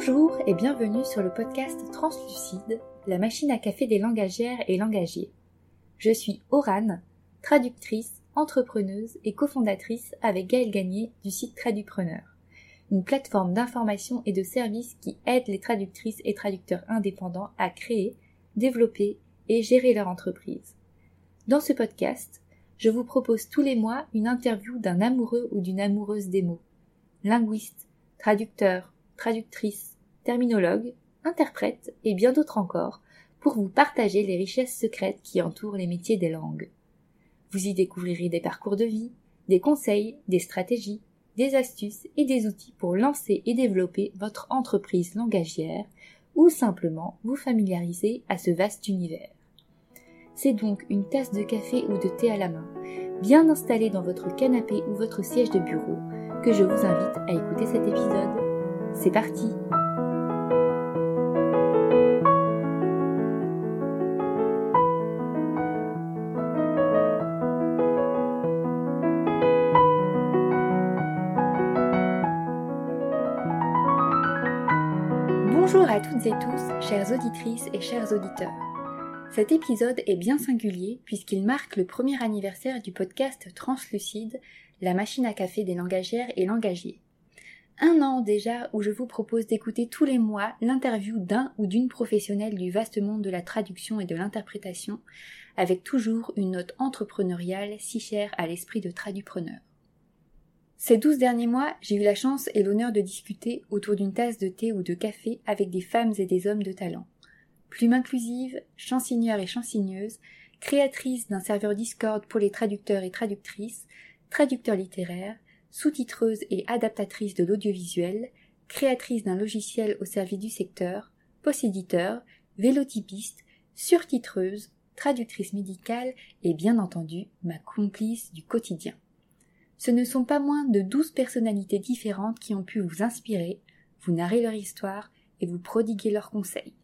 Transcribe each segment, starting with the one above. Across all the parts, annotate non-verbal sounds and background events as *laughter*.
Bonjour et bienvenue sur le podcast Translucide, la machine à café des langagières et langagiers. Je suis Orane, traductrice, entrepreneuse et cofondatrice avec Gaëlle Gagné du site Tradupreneur, une plateforme d'information et de services qui aide les traductrices et traducteurs indépendants à créer, développer et gérer leur entreprise. Dans ce podcast, je vous propose tous les mois une interview d'un amoureux ou d'une amoureuse des mots, linguiste, traducteur, traductrice, terminologue, interprète et bien d'autres encore pour vous partager les richesses secrètes qui entourent les métiers des langues. Vous y découvrirez des parcours de vie, des conseils, des stratégies, des astuces et des outils pour lancer et développer votre entreprise langagière ou simplement vous familiariser à ce vaste univers. C'est donc une tasse de café ou de thé à la main, bien installée dans votre canapé ou votre siège de bureau, que je vous invite à écouter cet épisode. C'est parti Bonjour à toutes et tous, chères auditrices et chers auditeurs. Cet épisode est bien singulier puisqu'il marque le premier anniversaire du podcast Translucide, la machine à café des langagières et langagiers un an déjà où je vous propose d'écouter tous les mois l'interview d'un ou d'une professionnelle du vaste monde de la traduction et de l'interprétation, avec toujours une note entrepreneuriale si chère à l'esprit de tradupreneur. Ces douze derniers mois, j'ai eu la chance et l'honneur de discuter autour d'une tasse de thé ou de café avec des femmes et des hommes de talent. Plume inclusive, chansigneurs et chansigneuses, créatrices d'un serveur Discord pour les traducteurs et traductrices, traducteurs littéraires, sous-titreuse et adaptatrice de l'audiovisuel, créatrice d'un logiciel au service du secteur, posséditeur, vélotypiste, surtitreuse, traductrice médicale et bien entendu ma complice du quotidien. Ce ne sont pas moins de douze personnalités différentes qui ont pu vous inspirer, vous narrer leur histoire et vous prodiguer leurs conseils.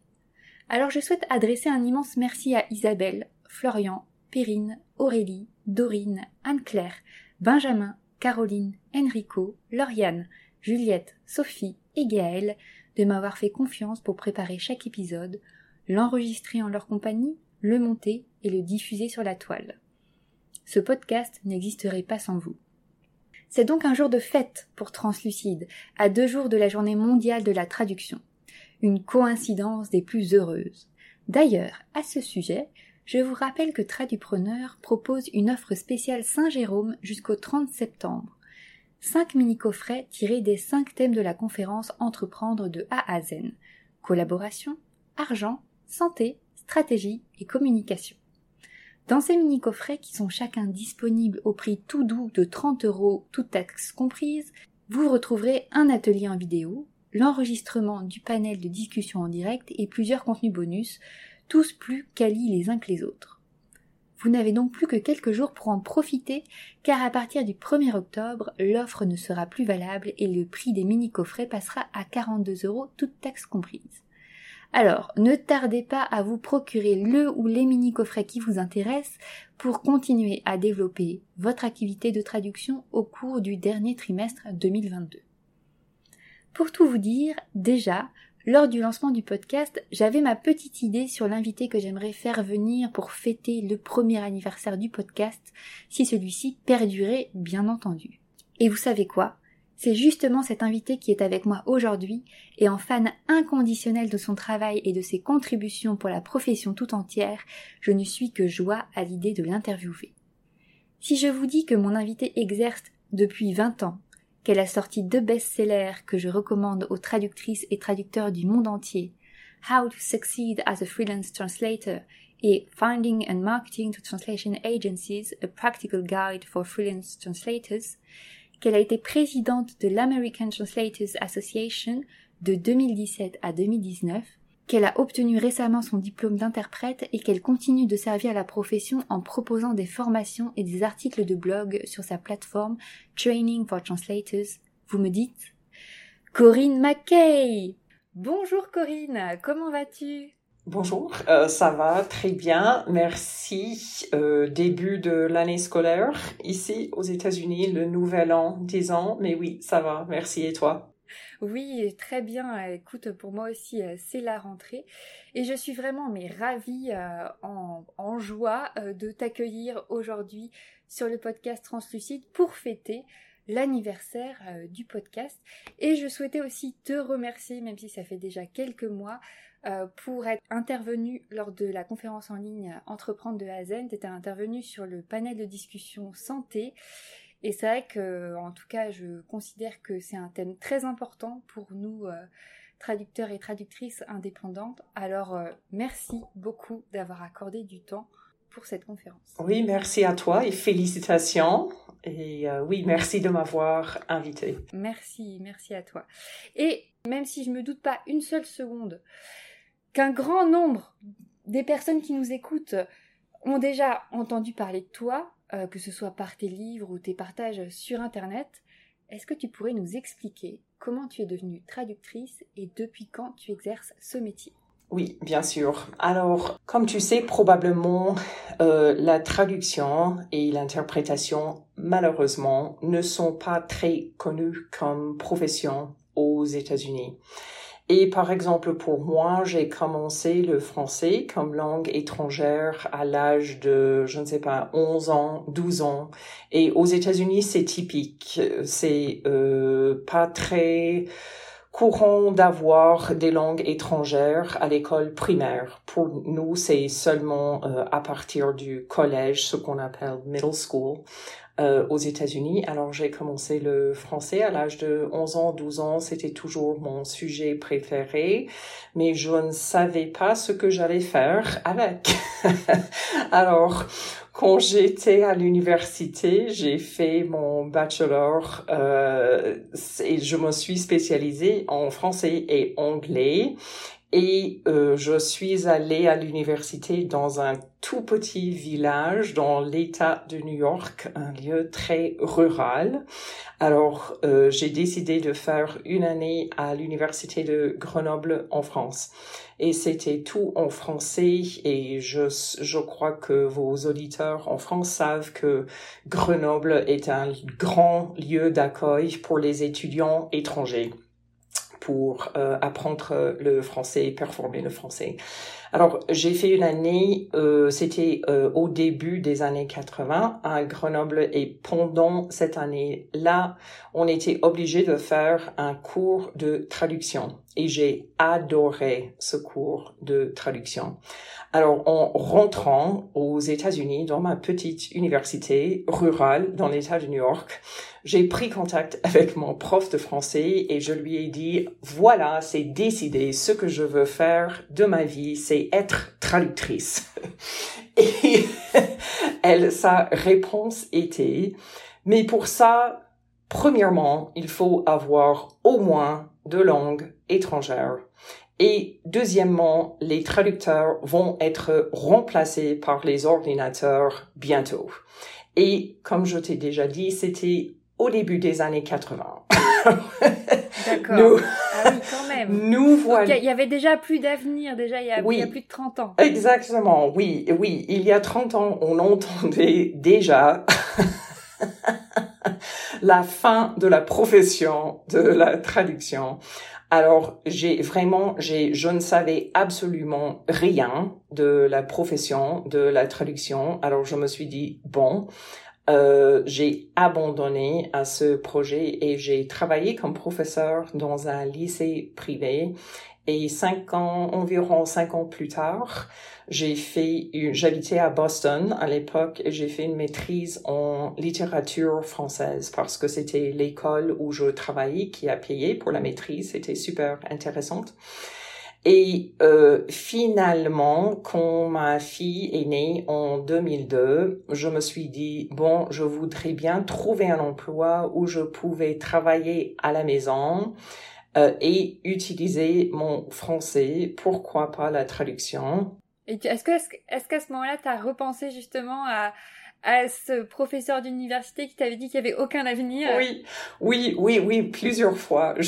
Alors je souhaite adresser un immense merci à Isabelle, Florian, Perrine, Aurélie, Dorine, Anne-Claire, Benjamin, Caroline, Enrico, Lauriane, Juliette, Sophie et Gaëlle de m'avoir fait confiance pour préparer chaque épisode, l'enregistrer en leur compagnie, le monter et le diffuser sur la toile. Ce podcast n'existerait pas sans vous. C'est donc un jour de fête pour Translucide, à deux jours de la journée mondiale de la traduction. Une coïncidence des plus heureuses. D'ailleurs, à ce sujet, je vous rappelle que Tradupreneur propose une offre spéciale Saint-Jérôme jusqu'au 30 septembre. Cinq mini-coffrets tirés des cinq thèmes de la conférence Entreprendre de A à Z. Collaboration, argent, santé, stratégie et communication. Dans ces mini-coffrets qui sont chacun disponibles au prix tout doux de 30 euros, toutes taxes comprises, vous retrouverez un atelier en vidéo, l'enregistrement du panel de discussion en direct et plusieurs contenus bonus, tous plus qualis les uns que les autres. Vous n'avez donc plus que quelques jours pour en profiter, car à partir du 1er octobre, l'offre ne sera plus valable et le prix des mini-coffrets passera à 42 euros, toutes taxes comprises. Alors, ne tardez pas à vous procurer le ou les mini-coffrets qui vous intéressent pour continuer à développer votre activité de traduction au cours du dernier trimestre 2022. Pour tout vous dire, déjà, lors du lancement du podcast, j'avais ma petite idée sur l'invité que j'aimerais faire venir pour fêter le premier anniversaire du podcast, si celui-ci perdurait, bien entendu. Et vous savez quoi? C'est justement cet invité qui est avec moi aujourd'hui, et en fan inconditionnel de son travail et de ses contributions pour la profession tout entière, je ne suis que joie à l'idée de l'interviewer. Si je vous dis que mon invité exerce depuis 20 ans qu'elle a sorti deux best-sellers que je recommande aux traductrices et traducteurs du monde entier, How to Succeed as a Freelance Translator et Finding and Marketing to Translation Agencies, a Practical Guide for Freelance Translators, qu'elle a été présidente de l'American Translators Association de 2017 à 2019 qu'elle a obtenu récemment son diplôme d'interprète et qu'elle continue de servir la profession en proposant des formations et des articles de blog sur sa plateforme Training for Translators. Vous me dites? Corinne McKay Bonjour Corinne, comment vas-tu? Bonjour, euh, ça va très bien, merci. Euh, début de l'année scolaire. Ici aux États-Unis, le nouvel an, 10 ans, mais oui, ça va, merci. Et toi? Oui, très bien. Écoute, pour moi aussi, euh, c'est la rentrée. Et je suis vraiment mais ravie, euh, en, joie euh, de t'accueillir aujourd'hui sur le podcast Translucide pour fêter l'anniversaire du podcast. Et je souhaitais aussi te remercier, même si ça fait déjà quelques mois, pour être intervenu lors de la conférence en ligne Entreprendre de Z. Tu étais intervenu sur le panel de discussion santé. Et c'est vrai que, en tout cas, je considère que c'est un thème très important pour nous, euh, traducteurs et traductrices indépendantes. Alors, euh, merci beaucoup d'avoir accordé du temps pour cette conférence. Oui, merci à toi et félicitations. Et euh, oui, merci de m'avoir invité. Merci, merci à toi. Et même si je me doute pas une seule seconde qu'un grand nombre des personnes qui nous écoutent ont déjà entendu parler de toi, euh, que ce soit par tes livres ou tes partages sur Internet, est-ce que tu pourrais nous expliquer comment tu es devenue traductrice et depuis quand tu exerces ce métier? Oui, bien sûr. Alors, comme tu sais, probablement, euh, la traduction et l'interprétation, malheureusement, ne sont pas très connues comme profession aux États-Unis. Et par exemple, pour moi, j'ai commencé le français comme langue étrangère à l'âge de, je ne sais pas, 11 ans, 12 ans. Et aux États-Unis, c'est typique. C'est euh, pas très courant d'avoir des langues étrangères à l'école primaire. Pour nous, c'est seulement euh, à partir du collège, ce qu'on appelle middle school. Euh, aux États-Unis. Alors j'ai commencé le français à l'âge de 11 ans, 12 ans, c'était toujours mon sujet préféré, mais je ne savais pas ce que j'allais faire avec. *laughs* Alors quand j'étais à l'université, j'ai fait mon bachelor euh, et je me suis spécialisée en français et anglais. Et euh, je suis allée à l'université dans un tout petit village dans l'État de New York, un lieu très rural. Alors, euh, j'ai décidé de faire une année à l'université de Grenoble en France. Et c'était tout en français et je, je crois que vos auditeurs en France savent que Grenoble est un grand lieu d'accueil pour les étudiants étrangers pour euh, apprendre le français, performer le français. Alors, j'ai fait une année, euh, c'était euh, au début des années 80 à Grenoble et pendant cette année-là, on était obligé de faire un cours de traduction et j'ai adoré ce cours de traduction. Alors, en rentrant aux États-Unis dans ma petite université rurale dans l'État de New York, j'ai pris contact avec mon prof de français et je lui ai dit, voilà, c'est décidé, ce que je veux faire de ma vie, c'est être traductrice. *laughs* et *laughs* elle, sa réponse était, mais pour ça, premièrement, il faut avoir au moins deux langues étrangères. Et deuxièmement, les traducteurs vont être remplacés par les ordinateurs bientôt. Et comme je t'ai déjà dit, c'était au début des années 80. D'accord. *laughs* ah oui, quand même. Nous voilà. il y avait déjà plus d'avenir, déjà il y, a, il y a plus de 30 ans. Exactement, oui, oui. Il y a 30 ans, on entendait déjà *laughs* la fin de la profession de la traduction. Alors, j'ai vraiment, j'ai, je ne savais absolument rien de la profession de la traduction. Alors, je me suis dit, bon, euh, j'ai abandonné à ce projet et j'ai travaillé comme professeur dans un lycée privé. Et cinq ans, environ cinq ans plus tard, j'ai fait, j'habitais à Boston à l'époque et j'ai fait une maîtrise en littérature française parce que c'était l'école où je travaillais qui a payé pour la maîtrise. C'était super intéressante. Et euh, finalement, quand ma fille est née en 2002, je me suis dit, bon, je voudrais bien trouver un emploi où je pouvais travailler à la maison euh, et utiliser mon français, pourquoi pas la traduction? Est-ce qu'à ce moment-là, tu as repensé justement à, à ce professeur d'université qui t'avait dit qu'il n'y avait aucun avenir? Oui, oui, oui, oui, plusieurs fois. *laughs*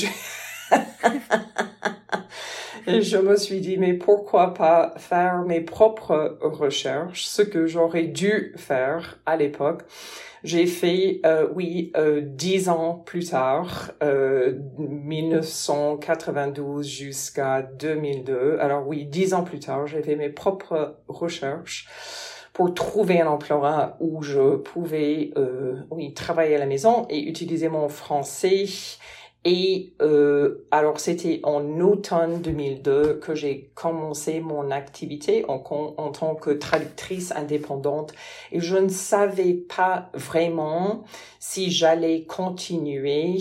Et je me suis dit, mais pourquoi pas faire mes propres recherches, ce que j'aurais dû faire à l'époque. J'ai fait, euh, oui, euh, dix ans plus tard, euh, 1992 jusqu'à 2002. Alors oui, dix ans plus tard, j'ai fait mes propres recherches pour trouver un emploi où je pouvais, euh, oui, travailler à la maison et utiliser mon français et euh, alors c'était en automne 2002 que j'ai commencé mon activité en, en tant que traductrice indépendante. Et je ne savais pas vraiment si j'allais continuer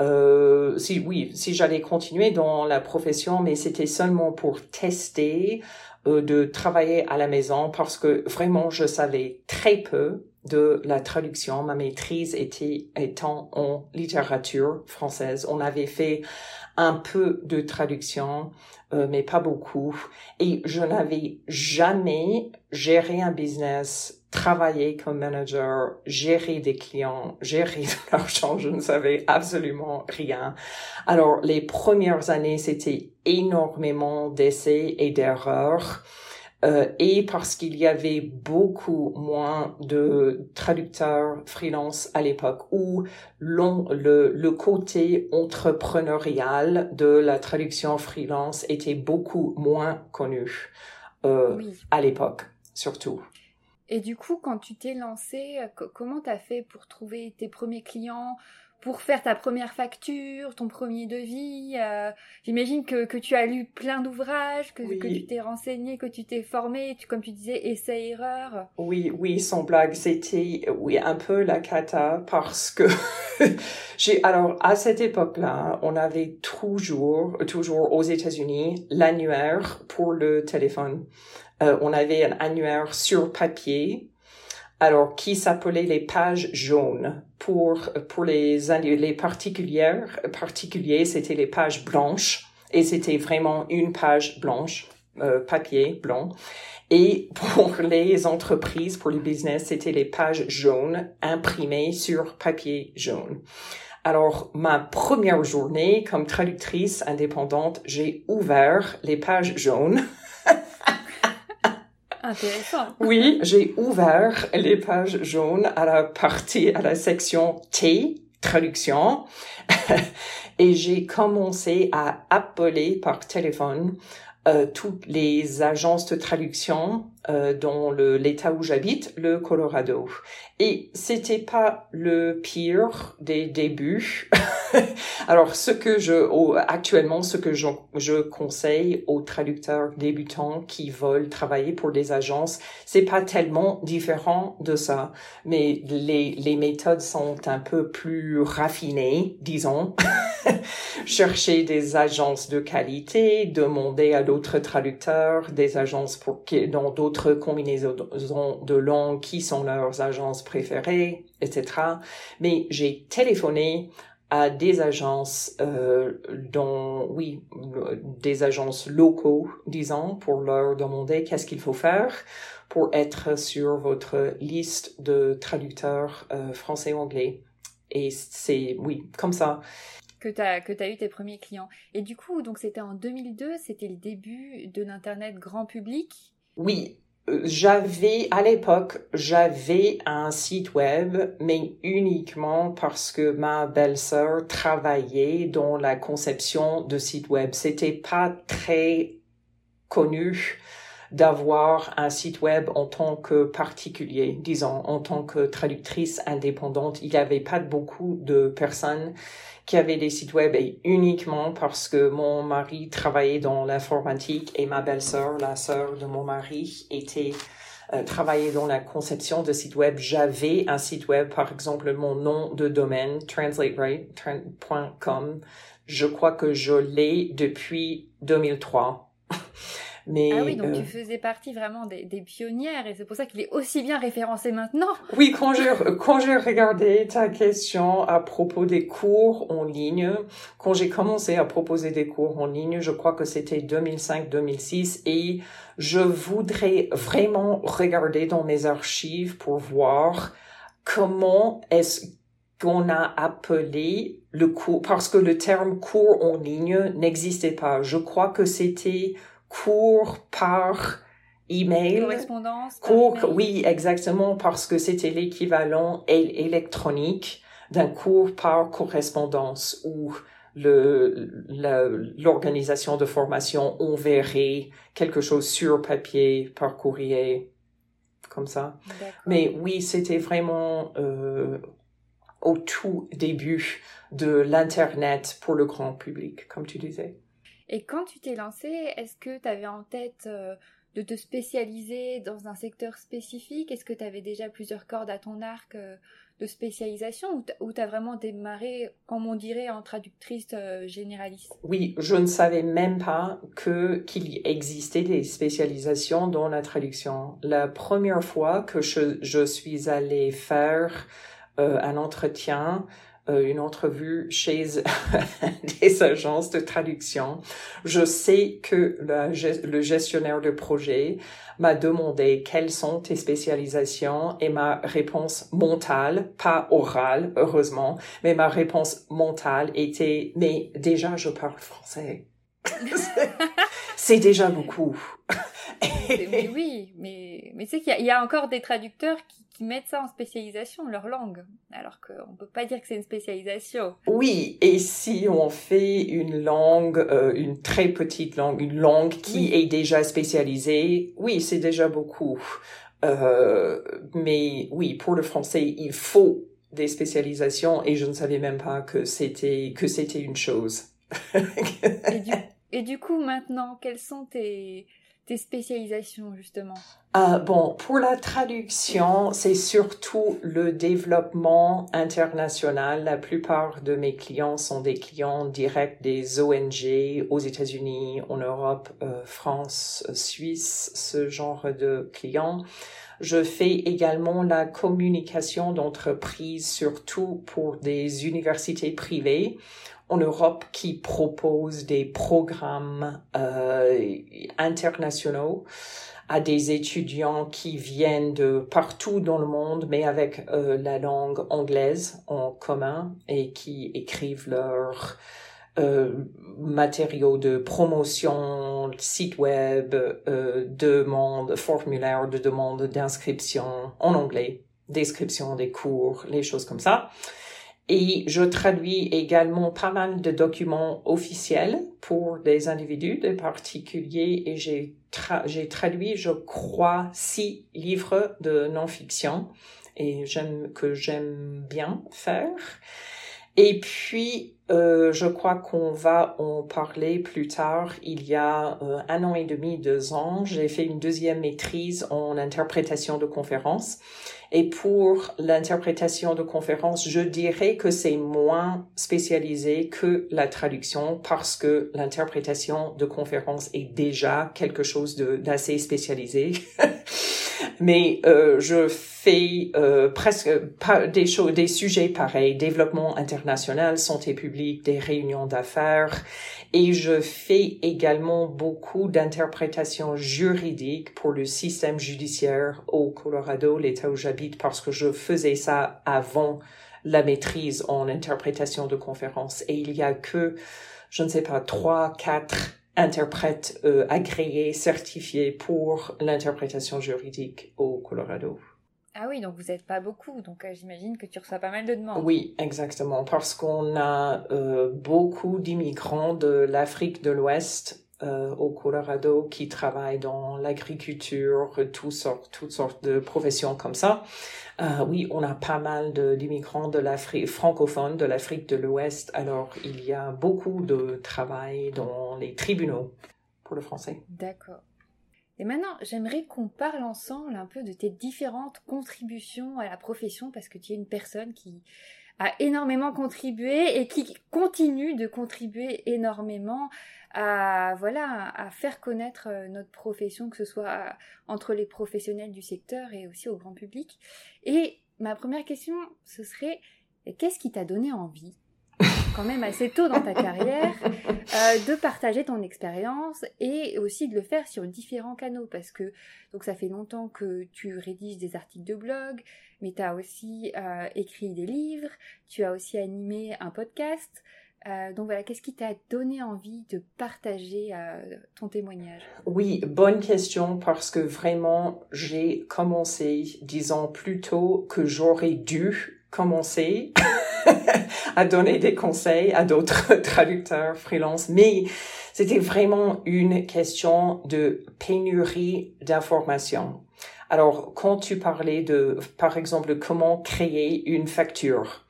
euh, si oui, si j'allais continuer dans la profession, mais c'était seulement pour tester euh, de travailler à la maison parce que vraiment je savais très peu de la traduction. Ma maîtrise était étant en littérature française. On avait fait un peu de traduction, euh, mais pas beaucoup. Et je n'avais jamais géré un business, travaillé comme manager, géré des clients, géré de *laughs* l'argent. Je ne savais absolument rien. Alors, les premières années, c'était énormément d'essais et d'erreurs. Euh, et parce qu'il y avait beaucoup moins de traducteurs freelance à l'époque où le, le côté entrepreneurial de la traduction freelance était beaucoup moins connu euh, à l'époque, surtout. Et du coup, quand tu t'es lancé, comment t'as fait pour trouver tes premiers clients? Pour faire ta première facture, ton premier devis. Euh, j'imagine que, que, tu as lu plein d'ouvrages, que, que, tu t'es renseigné, que tu t'es formé, tu, comme tu disais, essai-erreur. Oui, oui, sans blague, c'était oui un peu la cata parce que *laughs* j'ai alors à cette époque-là, on avait toujours, toujours aux États-Unis l'annuaire pour le téléphone. Euh, on avait un annuaire sur papier alors qui s'appelait les pages jaunes? Pour, pour les, les particulières, particuliers, c'était les pages blanches et c'était vraiment une page blanche, euh, papier blanc. Et pour *laughs* les entreprises, pour les business, c'était les pages jaunes imprimées sur papier jaune. Alors, ma première journée comme traductrice indépendante, j'ai ouvert les pages jaunes *laughs* Oui, j'ai ouvert les pages jaunes à la partie, à la section T, traduction, *laughs* et j'ai commencé à appeler par téléphone euh, toutes les agences de traduction euh, dans l'État où j'habite, le Colorado. Et c'était pas le pire des débuts. *laughs* Alors, ce que je, actuellement, ce que je, je, conseille aux traducteurs débutants qui veulent travailler pour des agences, c'est pas tellement différent de ça, mais les, les méthodes sont un peu plus raffinées, disons. *laughs* Chercher des agences de qualité, demander à d'autres traducteurs, des agences pour dans d'autres combinaisons de langues, qui sont leurs agences préférées, etc. Mais j'ai téléphoné à des agences, euh, dont, oui, des agences locaux, disons, pour leur demander qu'est-ce qu'il faut faire pour être sur votre liste de traducteurs euh, français-anglais. Et c'est, oui, comme ça. Que tu as, que as eu tes premiers clients. Et du coup, donc c'était en 2002, c'était le début de l'Internet grand public? Oui, j'avais à l'époque j'avais un site web mais uniquement parce que ma belle-sœur travaillait dans la conception de sites web c'était pas très connu d'avoir un site web en tant que particulier, disons, en tant que traductrice indépendante. Il n'y avait pas beaucoup de personnes qui avaient des sites web et uniquement parce que mon mari travaillait dans l'informatique et ma belle-sœur, la sœur de mon mari, était euh, travaillait dans la conception de sites web. J'avais un site web, par exemple, mon nom de domaine, translaterite.com. Je crois que je l'ai depuis 2003. *laughs* ah oui, donc tu euh, faisais partie vraiment des, pionnières et c'est pour ça qu'il est aussi bien référencé maintenant. Oui, quand j'ai quand j'ai regardé ta question à propos des cours en ligne, quand j'ai commencé à proposer des cours en ligne, je crois que c'était 2005-2006 et je voudrais vraiment regarder dans mes archives pour voir comment est-ce qu'on a appelé le cours, parce que le terme cours en ligne n'existait pas. Je crois que c'était cours par email. Correspondance. Cours, oui, exactement, parce que c'était l'équivalent électronique d'un cours par correspondance où le, l'organisation de formation enverrait quelque chose sur papier par courrier, comme ça. Mais oui, c'était vraiment euh, au tout début de l'Internet pour le grand public, comme tu disais. Et quand tu t'es lancé, est-ce que tu avais en tête euh, de te spécialiser dans un secteur spécifique? Est-ce que tu avais déjà plusieurs cordes à ton arc euh, de spécialisation? Ou tu as vraiment démarré, comme on dirait, en traductrice euh, généraliste? Oui, je ne savais même pas que qu'il existait des spécialisations dans la traduction. La première fois que je, suis allée faire un entretien, une entrevue chez *laughs* des agences de traduction. Je sais que le gestionnaire de projet m'a demandé quelles sont tes spécialisations et ma réponse mentale, pas orale, heureusement, mais ma réponse mentale était, mais déjà je parle français. *laughs* c'est déjà beaucoup. oui, oui, mais, mais c'est qu'il y, a encore des traducteurs qui, qui, mettent ça en spécialisation, leur langue, alors qu'on ne peut pas dire que c'est une spécialisation. Oui, et si on fait une langue, euh, une très petite langue, une langue qui est déjà spécialisée, oui, c'est déjà beaucoup. Euh, mais oui, pour le français, il faut des spécialisations et je ne savais même pas que c'était que c'était une chose. *laughs* et, du, et du coup, maintenant, quelles sont tes tes spécialisations justement? Euh, Bon, pour la traduction, c'est surtout le développement international. La plupart de mes clients sont des clients directs des ONG aux États-Unis, en Europe, euh, France, Suisse, ce genre de clients. Je fais également la communication d'entreprise, surtout pour des universités privées en Europe qui propose des programmes euh, internationaux à des étudiants qui viennent de partout dans le monde, mais avec euh, la langue anglaise en commun et qui écrivent leurs euh, matériaux de promotion, site web, euh, demande, formulaire de demande d'inscription en anglais, description des cours, les choses comme ça. Et je traduis également pas mal de documents officiels pour des individus, des particuliers, et j'ai traduit, je crois, six livres de non-fiction et j'aime que j'aime bien faire. Et puis, euh, je crois qu'on va en parler plus tard. Il y a euh, un an et demi, deux ans, j'ai fait une deuxième maîtrise en interprétation de conférences. Et pour l'interprétation de conférences, je dirais que c'est moins spécialisé que la traduction parce que l'interprétation de conférences est déjà quelque chose d'assez spécialisé. *laughs* Mais euh, je fais euh, presque des choses, des sujets pareils, développement international, santé publique, des réunions d'affaires, et je fais également beaucoup d'interprétations juridiques pour le système judiciaire au Colorado, l'État où j'habite, parce que je faisais ça avant la maîtrise en interprétation de conférences. Et il y a que, je ne sais pas, trois, quatre interprètes euh, agréés, certifiés pour l'interprétation juridique au Colorado. Ah oui, donc vous n'êtes pas beaucoup, donc euh, j'imagine que tu reçois pas mal de demandes. Oui, exactement, parce qu'on a euh, beaucoup d'immigrants de l'Afrique de l'Ouest euh, au Colorado qui travaillent dans l'agriculture, toutes sortes, de professions comme ça. Euh, oui, on a pas mal d'immigrants de, l'Afrique francophone de l'Afrique de l'Ouest, alors il y a beaucoup de travail dans les tribunaux pour le français. D'accord. Et maintenant, j'aimerais qu'on parle ensemble un peu de tes différentes contributions à la profession parce que tu es une personne qui a énormément contribué et qui continue de contribuer énormément à voilà à faire connaître euh, notre profession que ce soit entre les professionnels du secteur et aussi au grand public. Et ma première question ce serait qu'est-ce qui t'a donné envie? Quand même assez tôt dans ta carrière, euh, de partager ton expérience et aussi de le faire sur différents canaux parce que donc ça fait longtemps que tu rédiges des articles de blog, mais tu as aussi euh, écrit des livres, tu as aussi animé un podcast. Euh, donc voilà, qu'est-ce qui t'a donné envie de partager ton témoignage? Oui, bonne question parce que vraiment j'ai commencé disons plus tôt que j'aurais dû commencer *laughs* à donner des conseils à d'autres *laughs* traducteurs freelance, mais c'était vraiment une question de pénurie d'informations. Alors, quand tu parlais de, par exemple, comment créer une facture,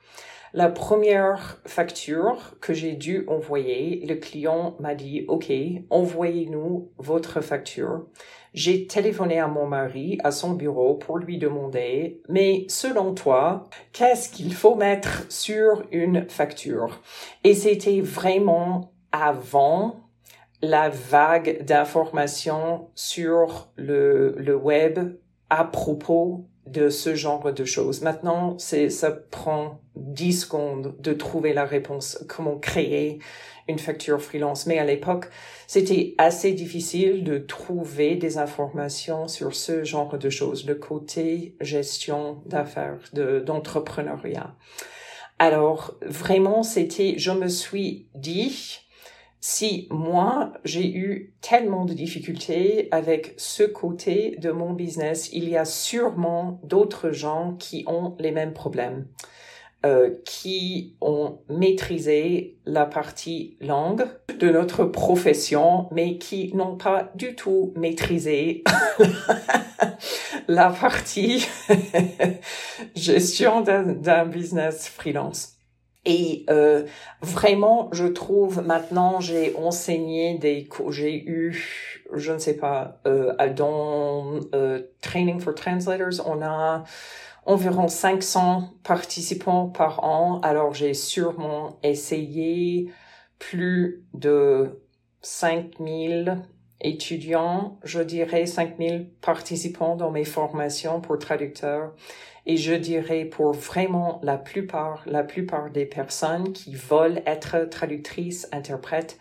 la première facture que j'ai dû envoyer, le client m'a dit, OK, envoyez-nous votre facture. J'ai téléphoné à mon mari, à son bureau, pour lui demander, mais selon toi, qu'est-ce qu'il faut mettre sur une facture? Et c'était vraiment avant la vague d'informations sur le, le web à propos de ce genre de choses. Maintenant, c'est, ça prend 10 secondes de trouver la réponse, comment créer une facture freelance. Mais à l'époque, c'était assez difficile de trouver des informations sur ce genre de choses, le côté gestion d'affaires, de, d'entrepreneuriat. Alors, vraiment, c'était, je me suis dit, si moi, j'ai eu tellement de difficultés avec ce côté de mon business, il y a sûrement d'autres gens qui ont les mêmes problèmes, euh, qui ont maîtrisé la partie langue de notre profession, mais qui n'ont pas du tout maîtrisé *laughs* la partie *laughs* gestion d'un business freelance. Et euh, vraiment, je trouve maintenant, j'ai enseigné des cours, j'ai eu, je ne sais pas, euh, dans euh, Training for Translators, on a environ 500 participants par an. Alors j'ai sûrement essayé plus de 5000 étudiants, je dirais 5000 participants dans mes formations pour traducteurs. Et je dirais pour vraiment la plupart, la plupart des personnes qui veulent être traductrices, interprètes,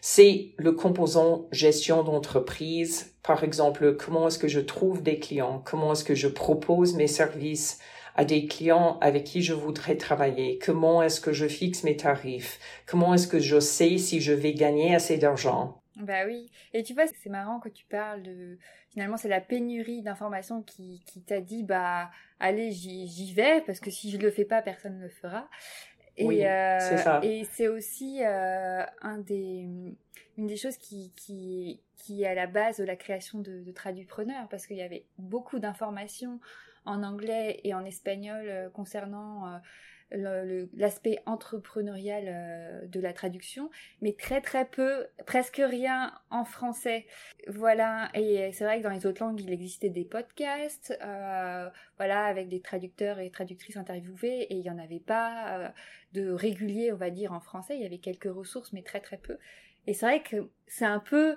c'est le composant gestion d'entreprise. Par exemple, comment est-ce que je trouve des clients? Comment est-ce que je propose mes services à des clients avec qui je voudrais travailler? Comment est-ce que je fixe mes tarifs? Comment est-ce que je sais si je vais gagner assez d'argent? Bah oui. Et tu vois, c'est marrant que tu parles de. Finalement, c'est la pénurie d'informations qui, qui t'a dit, bah, allez, j'y vais, parce que si je le fais pas, personne ne le fera. Et, oui, euh, c'est Et c'est aussi euh, un des, une des choses qui, qui, qui est à la base de la création de, de Tradupreneur, parce qu'il y avait beaucoup d'informations en anglais et en espagnol euh, concernant euh, l'aspect entrepreneurial euh, de la traduction, mais très très peu, presque rien en français. Voilà, et c'est vrai que dans les autres langues, il existait des podcasts, euh, voilà, avec des traducteurs et traductrices interviewées, et il n'y en avait pas euh, de régulier, on va dire, en français. Il y avait quelques ressources, mais très très peu. Et c'est vrai que c'est un peu,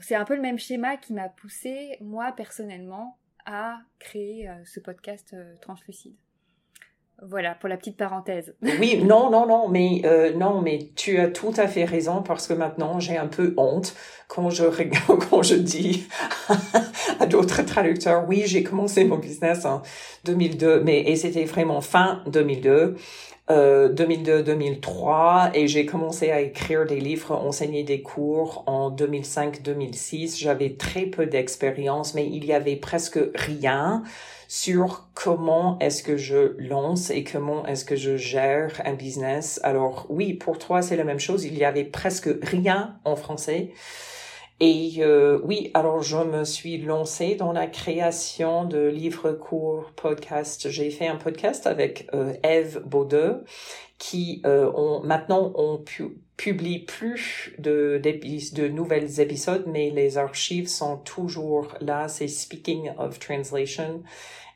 c'est un peu le même schéma qui m'a poussé, moi personnellement, à créer ce podcast translucide. Voilà pour la petite parenthèse. oui, non, non, non, mais euh, non, mais tu as tout à fait raison parce que maintenant j'ai un peu honte quand je *laughs* quand je dis *laughs* à d'autres traducteurs, oui, j'ai commencé mon business en 2002, mais et c'était vraiment fin 2002. Euh, 2002-2003 et j'ai commencé à écrire des livres, enseigner des cours en 2005-2006. J'avais très peu d'expérience, mais il y avait presque rien sur comment est-ce que je lance et comment est-ce que je gère un business. Alors oui, pour toi, c'est la même chose. Il y avait presque rien en français. Et euh, oui, alors je me suis lancée dans la création de livres courts, podcasts. J'ai fait un podcast avec euh, Eve Baudeux qui euh, ont, maintenant on pu, publie plus de, de nouvelles épisodes, mais les archives sont toujours là. C'est Speaking of Translation.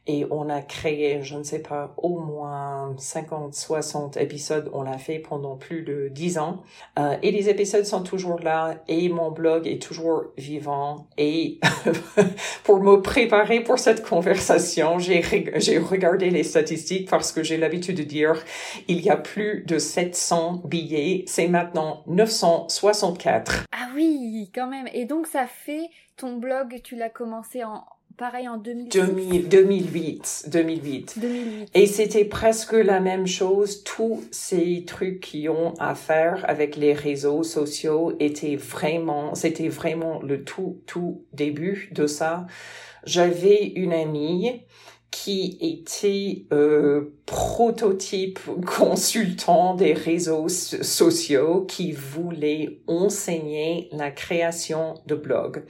Et on a créé, je ne sais pas, au moins 50, 60 épisodes. On l'a fait pendant plus de 10 ans. Euh, et les épisodes sont toujours là et mon blog est toujours vivant. Et *laughs* pour me préparer pour cette conversation, j'ai, j'ai regardé les statistiques parce que j'ai l'habitude de dire il y a plus de 700 billets. C'est maintenant 964. Ah oui, quand même. Et donc ça fait ton blog, tu l'as commencé en pareil en 2008. 2008. 2008. Et c'était presque la même chose. Tous ces trucs qui ont à faire avec les réseaux sociaux étaient vraiment, c'était vraiment le tout, tout début de ça. J'avais une amie qui était euh, prototype *laughs* consultant des réseaux sociaux qui voulait enseigner la création de blogs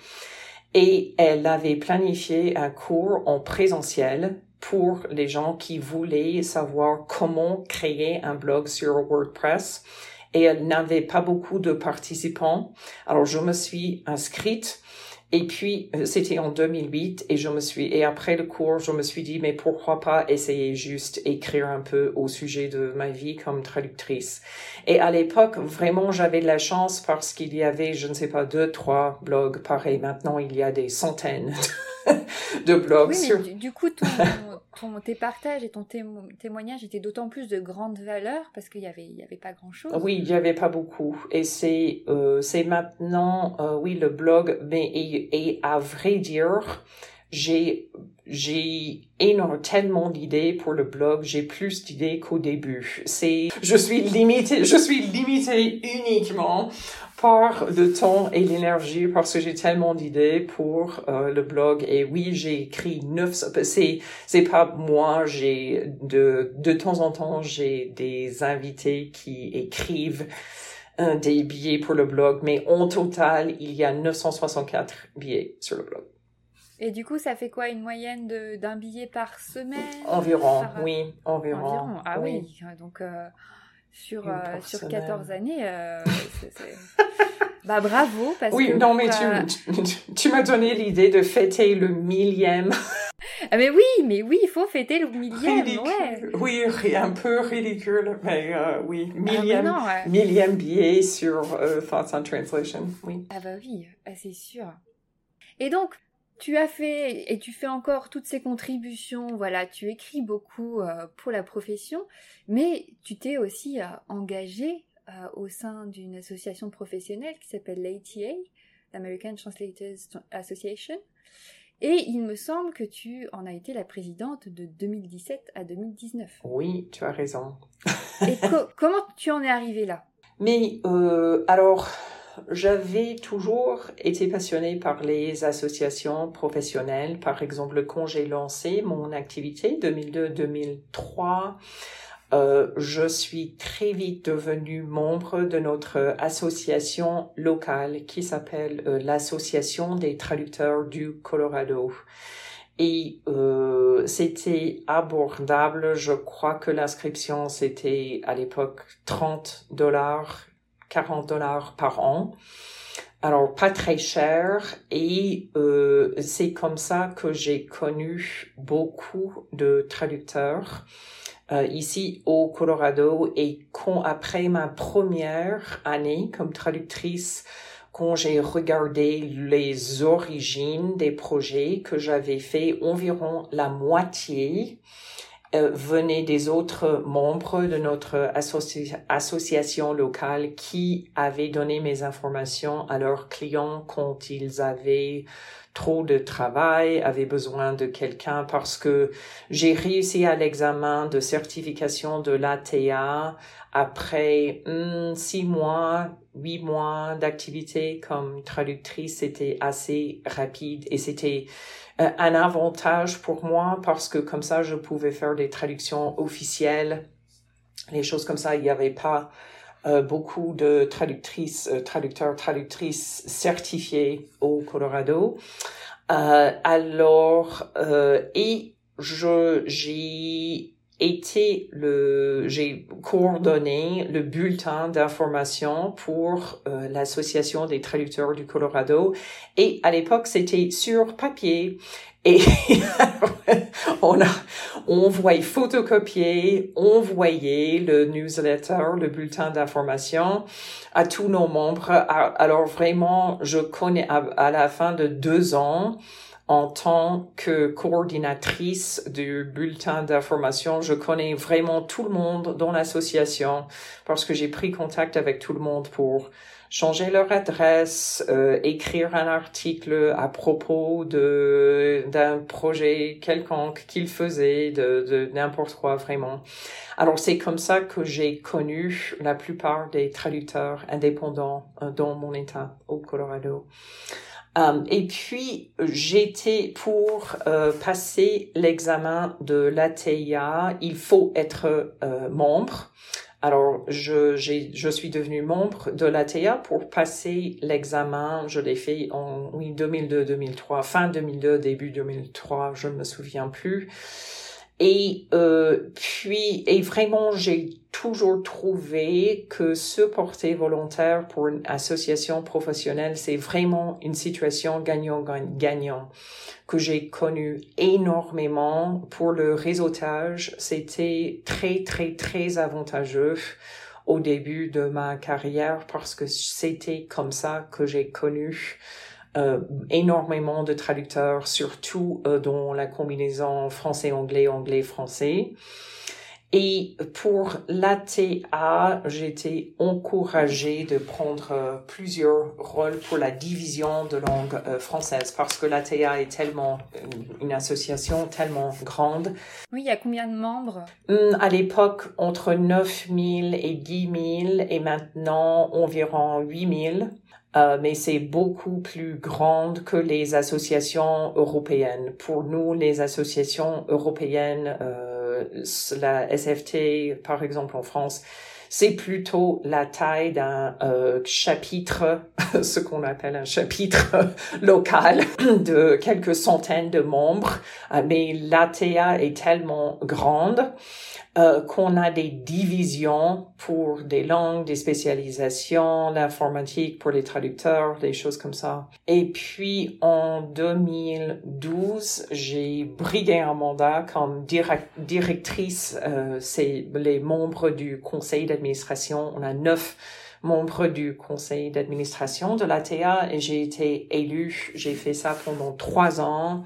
et elle avait planifié un cours en présentiel pour les gens qui voulaient savoir comment créer un blog sur WordPress et elle n'avait pas beaucoup de participants. Alors je me suis inscrite et puis, euh, c'était en 2008 et je me suis, et après le cours, je me suis dit, mais pourquoi pas essayer juste écrire un peu au sujet de ma vie comme traductrice. Et à l'époque, vraiment, j'avais de la chance parce qu'il y avait, je ne sais pas, deux, trois blogs pareils. Maintenant, il y a des centaines *laughs* de blogs sur... du, coup, tes partages et ton témoignage étaient d'autant plus de grande valeur parce qu'il y avait, y avait pas grand chose. Oui, il y avait pas beaucoup. Et c'est, euh, maintenant, euh, oui, le blog, mais à vrai dire, j'ai j'ai énormément d'idées pour le blog, j'ai plus d'idées qu'au début. Je suis limitée, je suis limitée uniquement par le temps et l'énergie parce que j'ai tellement d'idées pour euh, le blog et oui, j'ai écrit neuf c'est c'est pas moi, j'ai de de temps en temps, j'ai des invités qui écrivent euh, des billets pour le blog, mais en total, il y a 964 billets sur le blog. Et du coup, ça fait quoi une moyenne d'un billet par semaine? Environ, oui, environ. Environ, ah oui, donc euh, sur, euh, sur 14 années, euh, *laughs* bah bravo. Parce oui, non, mais tu, tu, m'as donné l'idée de fêter le millième. Ah mais oui, mais oui, il faut fêter le millième, ouais. Oui, un peu ridicule, mais oui, ah, millième, millième billet sur Thoughts on Translation, oui. Ah bah oui, ah, c'est sûr. Et donc, tu as fait et tu fais encore toutes ces contributions, voilà, tu écris beaucoup euh, pour la profession, mais tu t'es aussi euh, engagé euh, au sein d'une association professionnelle qui s'appelle l'ATA, l'American Translators Association, et il me semble que tu en as été la présidente de 2017 à 2019. Oui, tu as raison. et comment tu en es arrivée là? Mais alors, j'avais toujours été passionnée par les associations professionnelles. Par exemple, quand j'ai lancé mon activité 2002-2003, euh, je suis très vite devenue membre de notre association locale qui s'appelle euh, l'Association des traducteurs du Colorado. Et euh, c'était abordable. Je crois que l'inscription, c'était à l'époque 30 dollars 40 dollars par an. Alors pas très cher et euh, c'est comme ça que j'ai connu beaucoup de traducteurs euh, ici au Colorado et quand après ma première année comme traductrice quand j'ai regardé les origines des projets que j'avais fait environ la moitié euh, venaient des autres membres de notre association locale qui avaient donné mes informations à leurs clients quand ils avaient trop de travail, avaient besoin de quelqu'un parce que j'ai réussi à l'examen de certification de l'ATA après hmm, six mois, huit mois d'activité comme traductrice, c'était assez rapide et c'était euh, un avantage pour moi parce que comme ça, je pouvais faire des traductions officielles, les choses comme ça. Il n'y avait pas euh, beaucoup de traductrices, euh, traducteurs, traductrices certifiés au Colorado. alors, et je, j'ai été le, j'ai coordonné le bulletin d'information pour euh, l'association des traducteurs du Colorado. Et à l'époque, c'était sur papier. Et *laughs* on a, on voyait photocopier, on voyait le newsletter, le bulletin d'information à tous nos membres. Alors vraiment, je connais à la fin de deux ans, en tant que coordinatrice du bulletin d'information, je connais vraiment tout le monde dans l'association parce que j'ai pris contact avec tout le monde pour changer leur adresse, euh, écrire un article à propos de d'un projet quelconque qu'ils faisaient, de, de n'importe quoi vraiment. Alors c'est comme ça que j'ai connu la plupart des traducteurs indépendants euh, dans mon état au Colorado. Euh, et puis, j'étais pour euh, passer l'examen de l'ATIA. Il faut être euh, membre. Alors, je, je suis devenu membre de l'ATIA pour passer l'examen. Je l'ai fait en oui, 2002-2003, fin 2002, début 2003, je ne me souviens plus. Et euh, puis, et vraiment, j'ai toujours trouvé que se porter volontaire pour une association professionnelle, c'est vraiment une situation gagnant-gagnant que j'ai connue énormément pour le réseautage. C'était très, très, très avantageux au début de ma carrière parce que c'était comme ça que j'ai connu euh, énormément de traducteurs, surtout euh, dans la combinaison français-anglais, anglais-français. Et pour l'ATA, j'étais encouragée de prendre euh, plusieurs rôles pour la division de langue française parce que l'ATA est tellement une association tellement grande. Oui, il y a combien de membres? Hum, À l'époque, entre 9000 et 10 000 et maintenant environ 8000. Euh, mais c'est beaucoup plus grande que les associations européennes. Pour nous, les associations européennes, euh, la SFT, par exemple en France, c'est plutôt la taille d'un euh, chapitre, *laughs* ce qu'on appelle un chapitre *laughs* local *clears throat* de quelques centaines de membres, euh, mais l'ATA est tellement grande euh, qu'on a des divisions pour des langues, des spécialisations, l'informatique pour les traducteurs, des choses comme ça. Et puis en 2012, j'ai brigué un mandat comme directrice. Euh, c'est les membres du conseil d'administration. On a neuf membres du conseil d'administration de l'ATA et j'ai été élue. J'ai fait ça pendant trois ans.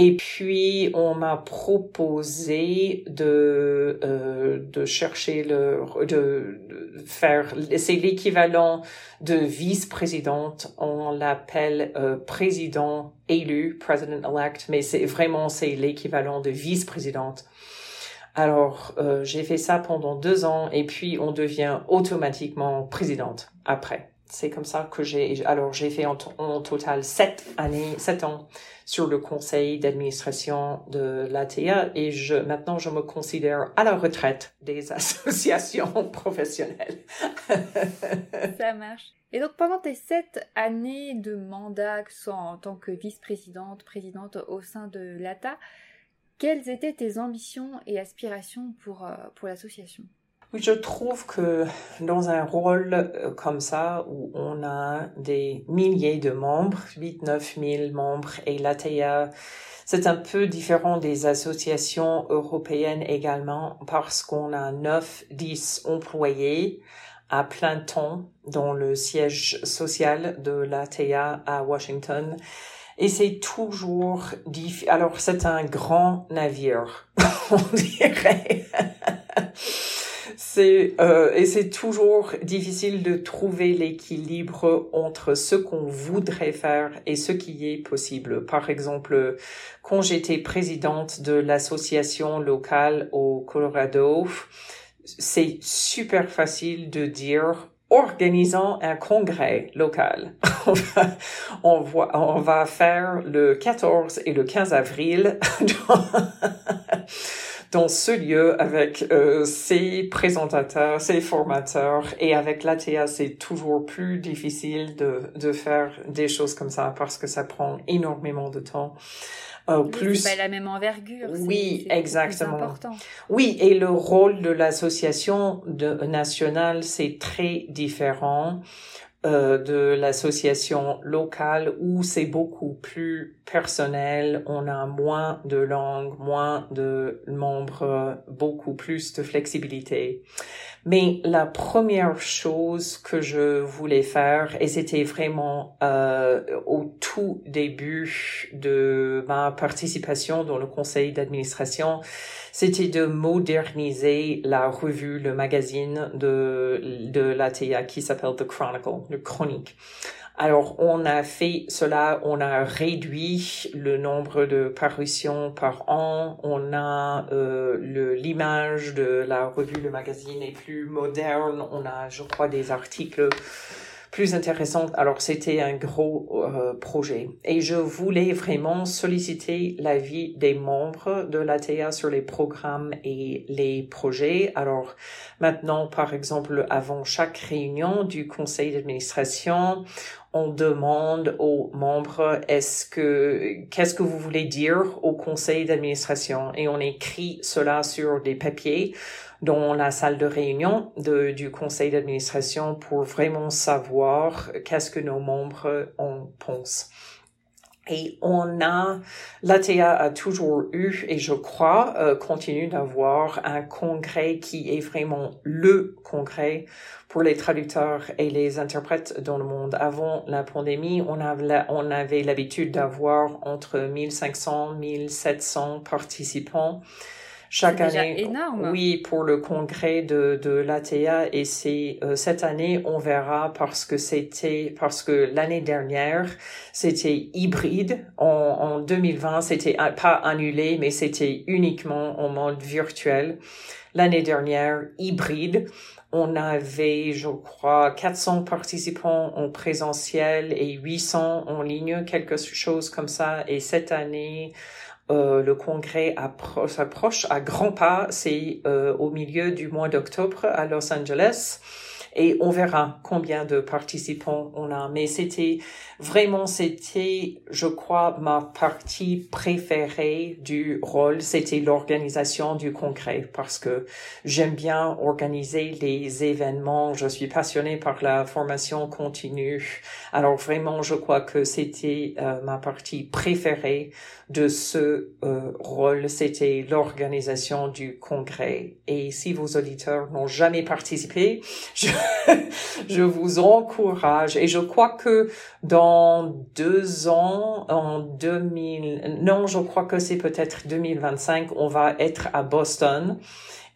Et puis on m'a proposé de euh, de chercher le de, faire c'est l'équivalent de vice-présidente. On l'appelle euh, président élu president elect mais c'est vraiment c'est l'équivalent de vice-présidente. Alors euh, j'ai fait ça pendant deux ans et puis on devient automatiquement présidente après c'est comme ça que j'ai alors j'ai fait en, total sept années sept ans sur le conseil d'administration de l'ATA et je maintenant je me considère à la retraite des *laughs* associations professionnelles. *laughs* Ça marche. Et donc pendant tes sept années de mandat que ce soit en tant que vice-présidente présidente au sein de l'ATA quelles étaient tes ambitions et aspirations pour euh, pour l'association? Oui, je trouve que dans un rôle euh, comme ça, où on a des milliers de membres, 8 9 000 membres, et l'ATA, c'est un peu différent des associations européennes également, parce qu'on a 9, 10 employés à plein temps dans le siège social de l'ATA à Washington. Et c'est toujours difficile. Alors, c'est un grand navire, *laughs* on dirait. C'est euh, et c'est toujours difficile de trouver l'équilibre entre ce qu'on voudrait faire et ce qui est possible. Par exemple, quand j'étais présidente de l'association locale au Colorado, c'est super facile de dire organisons un congrès local. *laughs* on, va, on va faire le 14 et le 15 avril *laughs* dans ce lieu avec euh, ses présentateurs, ses formateurs et avec l'ATA, c'est toujours plus difficile de, de faire des choses comme ça parce que ça prend énormément de temps. euh, plus. C'est pas la même envergure. Oui, exactement. important. Oui, et le rôle de l'association nationale, c'est très différent. Euh, de l'association locale où c'est beaucoup plus personnel, on a moins de langues, moins de membres, beaucoup plus de flexibilité. Mais la première chose que je voulais faire, et c'était vraiment euh, au tout début de ma participation dans le conseil d'administration, c'était de moderniser la revue, le magazine de, de l'ATA qui s'appelle The Chronicle, le chronique. Alors, on a fait cela, on a réduit le nombre de parutions par an, on a euh, l'image de la revue, le magazine est plus moderne, on a, je crois, des articles plus intéressante. Alors c'était un gros euh, projet et je voulais vraiment solliciter l'avis des membres de l'ATA sur les programmes et les projets. Alors maintenant, par exemple, avant chaque réunion du conseil d'administration, on demande aux membres est-ce que qu'est-ce que vous voulez dire au conseil d'administration? Et on écrit cela sur des papiers dans la salle de réunion du conseil d'administration pour vraiment savoir qu'est-ce que nos membres en pensent. Et on a, l'ATA a toujours eu, et je crois, euh, continue d'avoir un congrès qui est vraiment le congrès pour les traducteurs et les interprètes dans le monde. Avant la pandémie, on avait, on avait l'habitude d'avoir entre 1500, 1700 participants chaque année. énorme. Oui, pour le congrès de, de l'ATA et c'est euh, cette année on verra parce que c'était parce que l'année dernière c'était hybride en, en 2020 c'était pas annulé mais c'était uniquement en mode virtuel. L'année dernière hybride. On avait, je crois, 400 participants en présentiel et 800 en ligne, quelque chose comme ça. Et cette année, euh, le congrès s'approche à grands pas. C'est euh, au milieu du mois d'octobre à Los Angeles et on verra combien de participants on a. Mais c'était vraiment, c'était, je crois, ma partie préférée du rôle, c'était l'organisation du congrès parce que j'aime bien organiser les événements. Je suis passionnée par la formation continue. Alors vraiment, je crois que c'était euh, ma partie préférée de ce euh, rôle, c'était l'organisation du congrès. Et si vos auditeurs n'ont jamais participé, *laughs* je, je vous encourage. Et je crois que dans deux ans, en 2000, non, je crois que c'est peut-être 2025, on va être à Boston.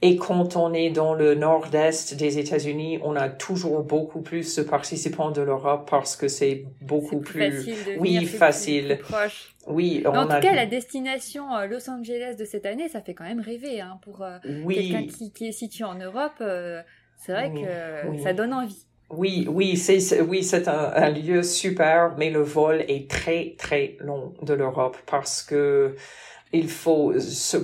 Et quand on est dans le nord-est des États-Unis, on a toujours beaucoup plus de participants de l'Europe parce que c'est beaucoup plus, facile de oui, facile. proche. Oui, on en tout cas, la destination euh, Los Angeles de cette année, ça fait quand même rêver hein, pour euh, quelqu'un qui, qui, est situé en Europe. Euh, c'est vrai que ça donne envie. Oui, oui, c'est oui, c'est un, un, lieu super, mais le vol est très très long de l'Europe parce que il faut,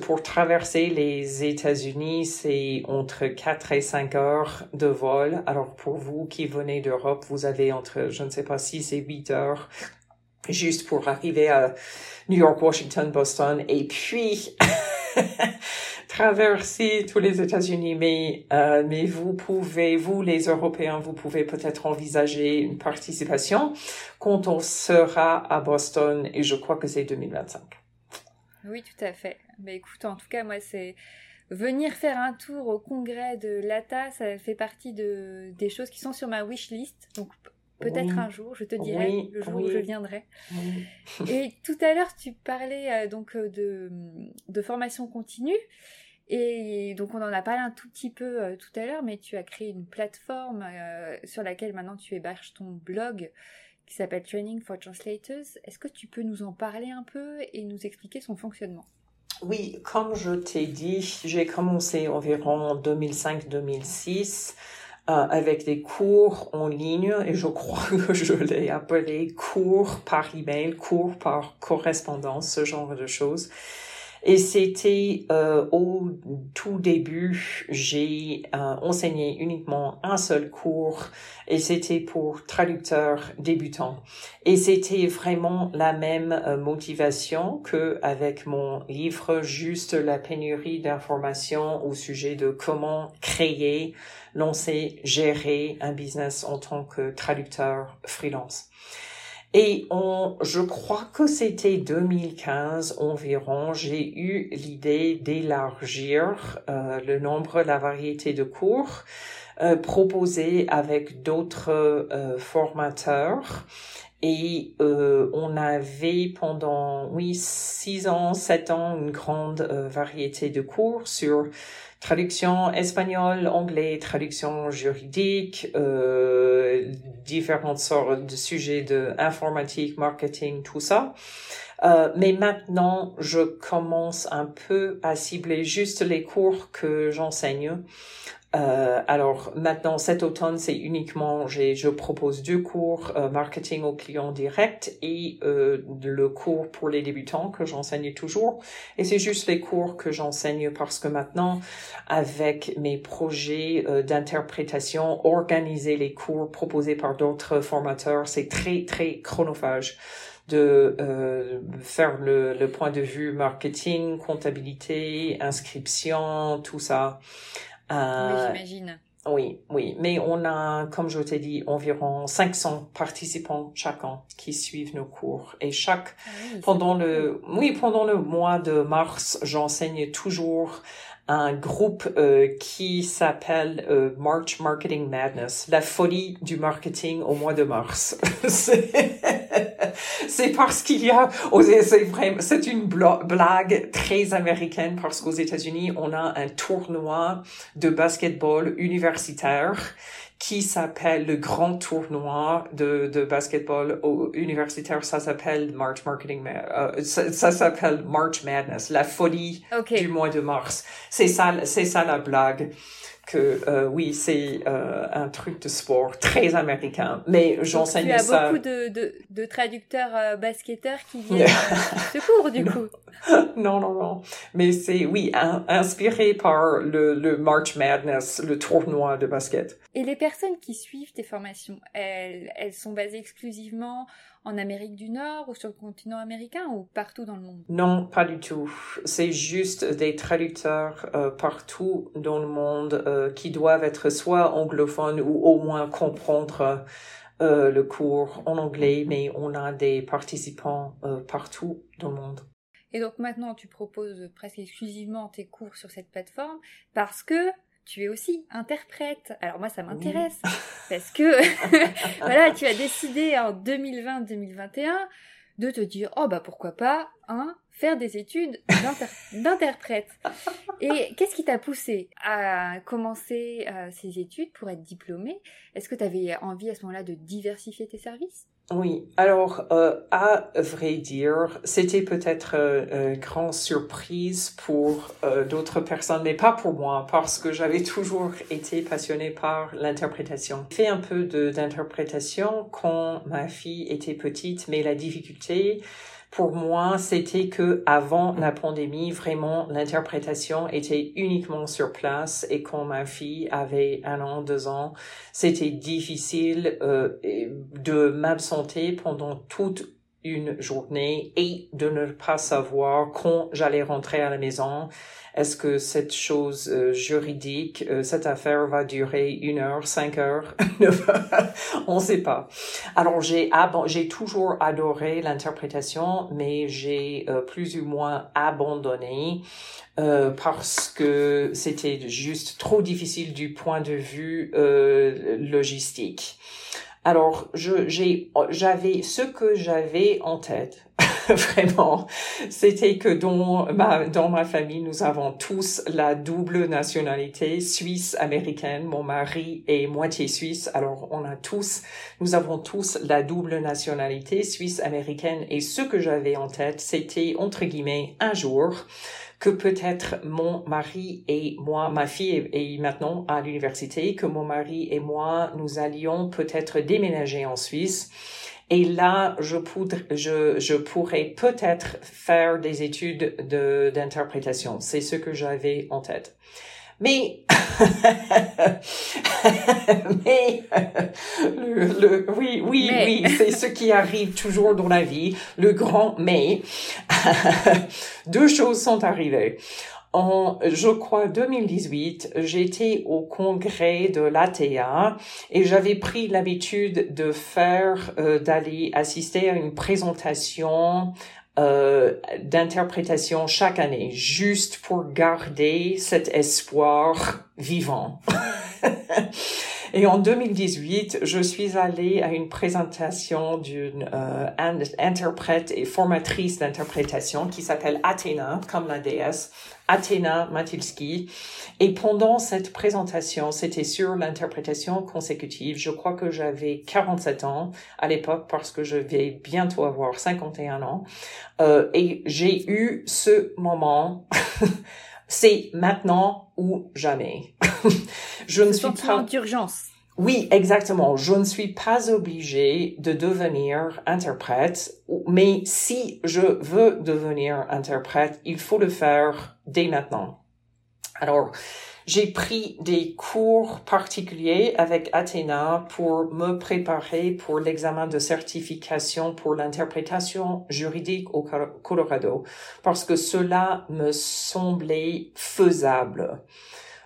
pour traverser les États-Unis, c'est entre 4 et 5 heures de vol. Alors pour vous qui venez d'Europe, vous avez entre, je ne sais pas, 6 et 8 heures juste pour arriver à New York, Washington, Boston et puis *laughs* traverser tous les États-Unis. Mais, euh, mais vous pouvez, vous les Européens, vous pouvez peut-être envisager une participation quand on sera à Boston et je crois que c'est 2025. Oui, tout à fait. Mais écoute, en tout cas, moi, c'est venir faire un tour au congrès de l'ATA, ça fait partie de, des choses qui sont sur ma wish list. Donc, peut-être un jour, je te dirai le jour où je viendrai. *laughs* Et tout à l'heure, tu parlais euh, donc euh, de, de, formation continue. Et donc, on en a parlé un tout petit peu euh, tout à l'heure, mais tu as créé une plateforme sur laquelle maintenant tu héberges ton blog qui s'appelle Training for Translators. Est-ce que tu peux nous en parler un peu et nous expliquer son fonctionnement? Oui, comme je t'ai dit, j'ai commencé environ en 2005-2006 euh, avec des cours en ligne et je crois *laughs* que je l'ai appelé cours par email, cours par correspondance, ce genre de choses. Et c'était euh, au tout début, j'ai euh, enseigné uniquement un seul cours et c'était pour traducteurs débutants. Et c'était vraiment la même euh, motivation que avec mon livre, juste la pénurie d'informations au sujet de comment créer, lancer, gérer un business en tant que traducteur freelance. Et on, je crois que c'était 2015 environ, j'ai eu l'idée d'élargir euh, le nombre, la variété de cours euh, proposés avec d'autres euh, formateurs. Et on avait pendant, oui, six ans, sept ans, une grande variété de cours sur traduction espagnol, anglais, traduction juridique, euh, différentes sortes de sujets de informatique, marketing, tout ça. Euh, mais maintenant, je commence un peu à cibler juste les cours que j'enseigne. Euh, alors maintenant, cet automne, c'est uniquement, je propose deux cours euh, marketing aux clients direct et euh, le cours pour les débutants que j'enseigne toujours. Et c'est juste les cours que j'enseigne parce que maintenant, avec mes projets euh, d'interprétation, organiser les cours proposés par d'autres formateurs, c'est très très chronophage de euh, faire le, le, point de vue marketing, comptabilité, inscription, tout ça. Euh, j'imagine. Oui, oui, mais on a, comme je t'ai dit, environ 500 participants chacun qui suivent nos cours. Et chaque, ah pendant le, oui, pendant le mois de mars, j'enseigne toujours un groupe euh, qui s'appelle euh, March Marketing Madness, la folie du marketing au mois de mars. *laughs* *laughs* c'est parce qu'il y a, c'est vraiment, c'est une blague très américaine parce qu'aux États-Unis, on a un tournoi de basketball universitaire qui s'appelle le grand tournoi de, de basketball universitaire. Ça s'appelle March Marketing, euh, ça, s'appelle March Madness, la folie du mois de mars. C'est ça, c'est ça la blague que euh, oui, c'est euh, un truc de sport très américain, mais j'enseigne ça. Il y a beaucoup de, de, de traducteurs euh, basketteurs qui viennent *laughs* ce cours du coup. *laughs* non, non, non. Mais c'est oui, inspiré par le, le March Madness, le tournoi de basket. Et les personnes qui suivent tes formations, elles, elles sont basées exclusivement en Amérique du Nord ou sur le continent américain ou partout dans le monde? Non, pas du tout. C'est juste des traducteurs euh, partout dans le monde euh, qui doivent être soit anglophones ou au moins comprendre euh, le cours en anglais, mais on a des participants partout dans le monde. Et donc maintenant, tu proposes presque exclusivement tes cours sur cette plateforme parce que tu es aussi interprète. Alors moi, ça m'intéresse *laughs* parce que *laughs* voilà, tu as décidé en 2020-2021 de te dire oh bah pourquoi pas hein, faire des études *laughs* d'interprète. Et qu'est-ce qui t'a poussé à commencer euh, ces études pour être diplômé Est-ce que tu avais envie à ce moment-là de diversifier tes services? Oui, alors euh, à vrai dire, c'était peut-être euh, une grande surprise pour euh, d'autres personnes, mais pas pour moi, parce que j'avais toujours été passionnée par l'interprétation. J'ai fait un peu d'interprétation quand ma fille était petite, mais la difficulté, pour moi, c'était que avant la pandémie, vraiment, l'interprétation était uniquement sur place et quand ma fille avait un an, deux ans, c'était difficile euh, de m'absenter pendant toute une journée et de ne pas savoir quand j'allais rentrer à la maison est-ce que cette chose euh, juridique, euh, cette affaire va durer une heure, cinq heures, *laughs* On ne sait pas. Alors j'ai j'ai toujours adoré l'interprétation, mais j'ai euh, plus ou moins abandonné parce que c'était juste trop difficile du point de vue logistique. Alors, j'ai, j'avais ce que j'avais en tête, *laughs* vraiment, c'était que dans ma, dans ma famille, nous avons tous la double nationalité suisse-américaine. Mon mari est moitié suisse, alors on a tous, nous avons tous la double nationalité suisse-américaine. Et ce que j'avais en tête, c'était, entre guillemets, un jour, que peut-être mon mari et moi, ma fille est, maintenant à l'université, que mon mari et moi, nous allions peut-être déménager en Suisse Et là, je, pourrais peut-être faire des études d'interprétation. C'est ce que j'avais en tête. Mais, *laughs* mais, le, le, oui, oui, oui, c'est ce qui arrive toujours dans la vie, le grand mais. *laughs* Deux choses sont arrivées. En, je crois, 2018, j'étais au congrès de l'ATA et j'avais pris l'habitude de faire, euh, d'aller assister à une présentation euh, d'interprétation chaque année, juste pour garder cet espoir vivant. *laughs* Et en 2018, je suis allée à une présentation d'une euh, interprète et formatrice d'interprétation qui s'appelle Athéna, comme la déesse, Athéna Matilski. Et pendant cette présentation, c'était sur l'interprétation consécutive. Je crois que j'avais 47 ans à l'époque parce que je vais bientôt avoir 51 ans. Euh, et j'ai eu ce moment *laughs* c'est maintenant ou jamais. *laughs* je ne suis pas d'urgence. Oui, exactement. Je ne suis pas obligée de devenir interprète, mais si je veux devenir interprète, il faut le faire dès maintenant. Alors, j'ai pris des cours particuliers avec Athéna pour me préparer pour l'examen de certification pour l'interprétation juridique au Colorado parce que cela me semblait faisable.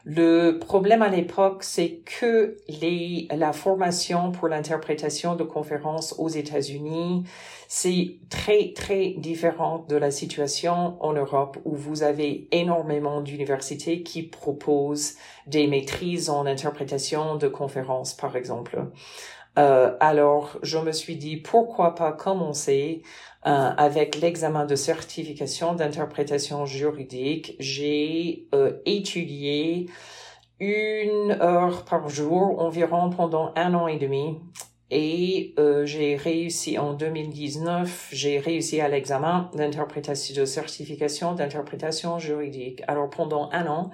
Le problème à l'époque, c'est que les, la formation pour l'interprétation de conférences aux États-Unis, c'est très, très différent de la situation en Europe où vous avez énormément d'universités qui proposent des maîtrises en interprétation de conférences, par exemple. Euh, alors, je me suis dit, pourquoi pas commencer euh, avec l'examen de certification d'interprétation juridique. J'ai euh, étudié une heure par jour environ pendant un an et demi. Et j'ai réussi en 2019, j'ai réussi à l'examen d'interprétation de certification d'interprétation juridique. Alors pendant un an,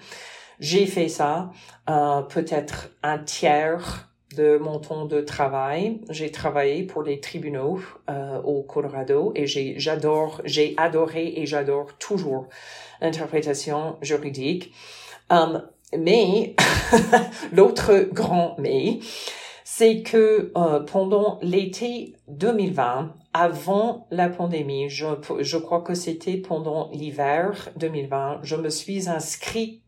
j'ai fait ça, peut-être un tiers de mon temps de travail, j'ai travaillé pour les tribunaux euh, au Colorado et j'ai j'adore j'ai adoré et j'adore toujours l'interprétation juridique. Um, mais *laughs* l'autre grand mais c'est que euh, pendant l'été 2020, avant la pandémie, je, crois que c'était pendant l'hiver 2020, je me suis inscrit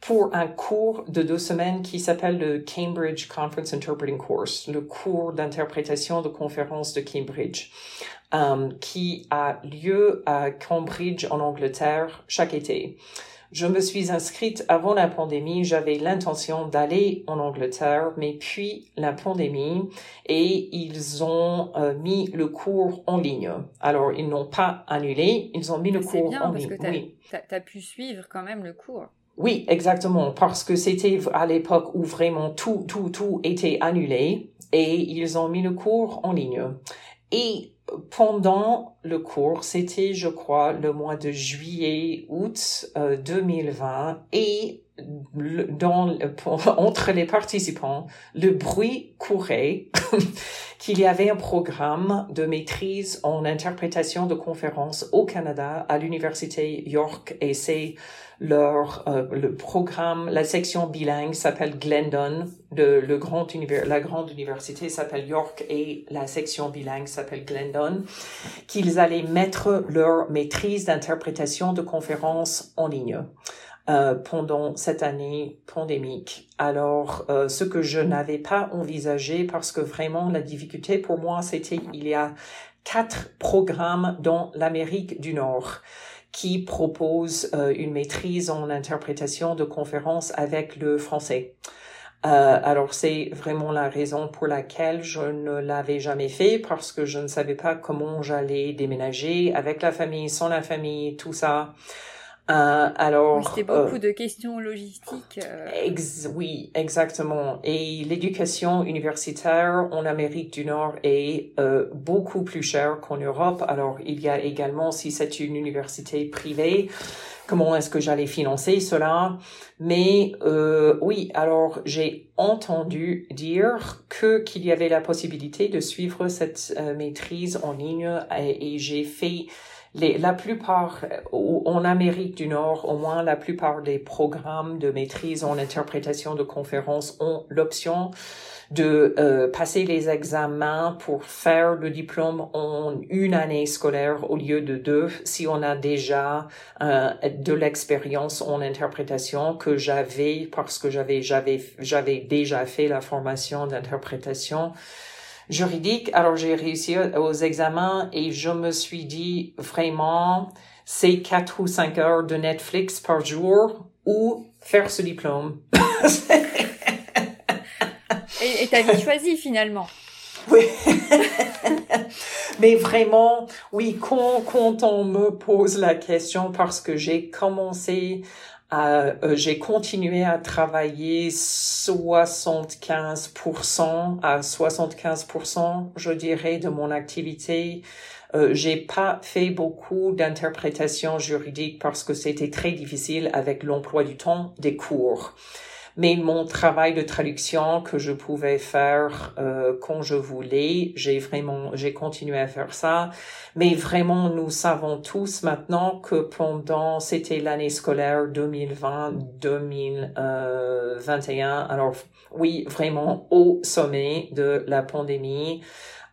pour un cours de deux semaines qui s'appelle le Cambridge Conference Interpreting Course, le cours d'interprétation de conférences de Cambridge, euh, qui a lieu à Cambridge en Angleterre chaque été. Je me suis inscrite avant la pandémie, j'avais l'intention d'aller en Angleterre, mais puis la pandémie et ils ont euh, mis le cours en ligne. Alors, ils n'ont pas annulé, ils ont mis le cours bien, en parce ligne. Que oui. Tu as pu suivre quand même le cours. Oui, exactement, parce que c'était à l'époque où vraiment tout, tout, tout était annulé et ils ont mis le cours en ligne. Et pendant le cours, c'était, je crois, le mois de juillet, août 2020, euh, et dans, *laughs* entre les participants, le bruit courait *laughs* qu'il y avait un programme de maîtrise en interprétation de conférences au Canada à l'université York et c'est leur euh, le programme, la section bilingue s'appelle Glendon, le, le grand univers, la grande université s'appelle York et la section bilingue s'appelle Glendon, qu'ils allaient mettre leur maîtrise d'interprétation de conférences en ligne. Euh, pendant cette année pandémique. Alors, euh, ce que je n'avais pas envisagé, parce que vraiment la difficulté pour moi, c'était il y a quatre programmes dans l'Amérique du Nord qui propose euh, une maîtrise en interprétation de conférences avec le français. Euh, alors c'est vraiment la raison pour laquelle je ne l'avais jamais fait parce que je ne savais pas comment j'allais déménager avec la famille, sans la famille, tout ça. Euh, alors, c'était beaucoup de questions logistiques. oui, exactement. Et l'éducation universitaire en Amérique du Nord est beaucoup plus chère qu'en Europe. Alors, il y a également, si c'est une université privée, comment est-ce que j'allais financer cela. Mais euh, oui, alors j'ai entendu dire que qu'il y avait la possibilité de suivre cette euh, maîtrise en ligne et, j'ai fait la plupart, en Amérique du Nord, au moins la plupart des programmes de maîtrise en interprétation de conférences ont l'option de euh, passer les examens pour faire le diplôme en une année scolaire au lieu de deux si on a déjà euh, de l'expérience en interprétation que j'avais parce que j'avais j'avais j'avais déjà fait la formation d'interprétation juridique. Alors j'ai réussi aux examens et je me suis dit vraiment c'est quatre ou cinq heures de Netflix par jour ou faire ce diplôme. *laughs* Et t'avais choisi finalement. *laughs* Oui. *laughs* Mais vraiment, oui, quand, quand on me pose la question, parce que j'ai commencé à, euh, j'ai continué à travailler 75% à 75%, je dirais, de mon activité. Euh, j'ai pas fait beaucoup d'interprétation juridique parce que c'était très difficile avec l'emploi du temps des cours mais mon travail de traduction que je pouvais faire euh, quand je voulais, j'ai vraiment, j'ai continué à faire ça. Mais vraiment, nous savons tous maintenant que pendant, c'était l'année scolaire 2020-2021. Alors oui, vraiment au sommet de la pandémie.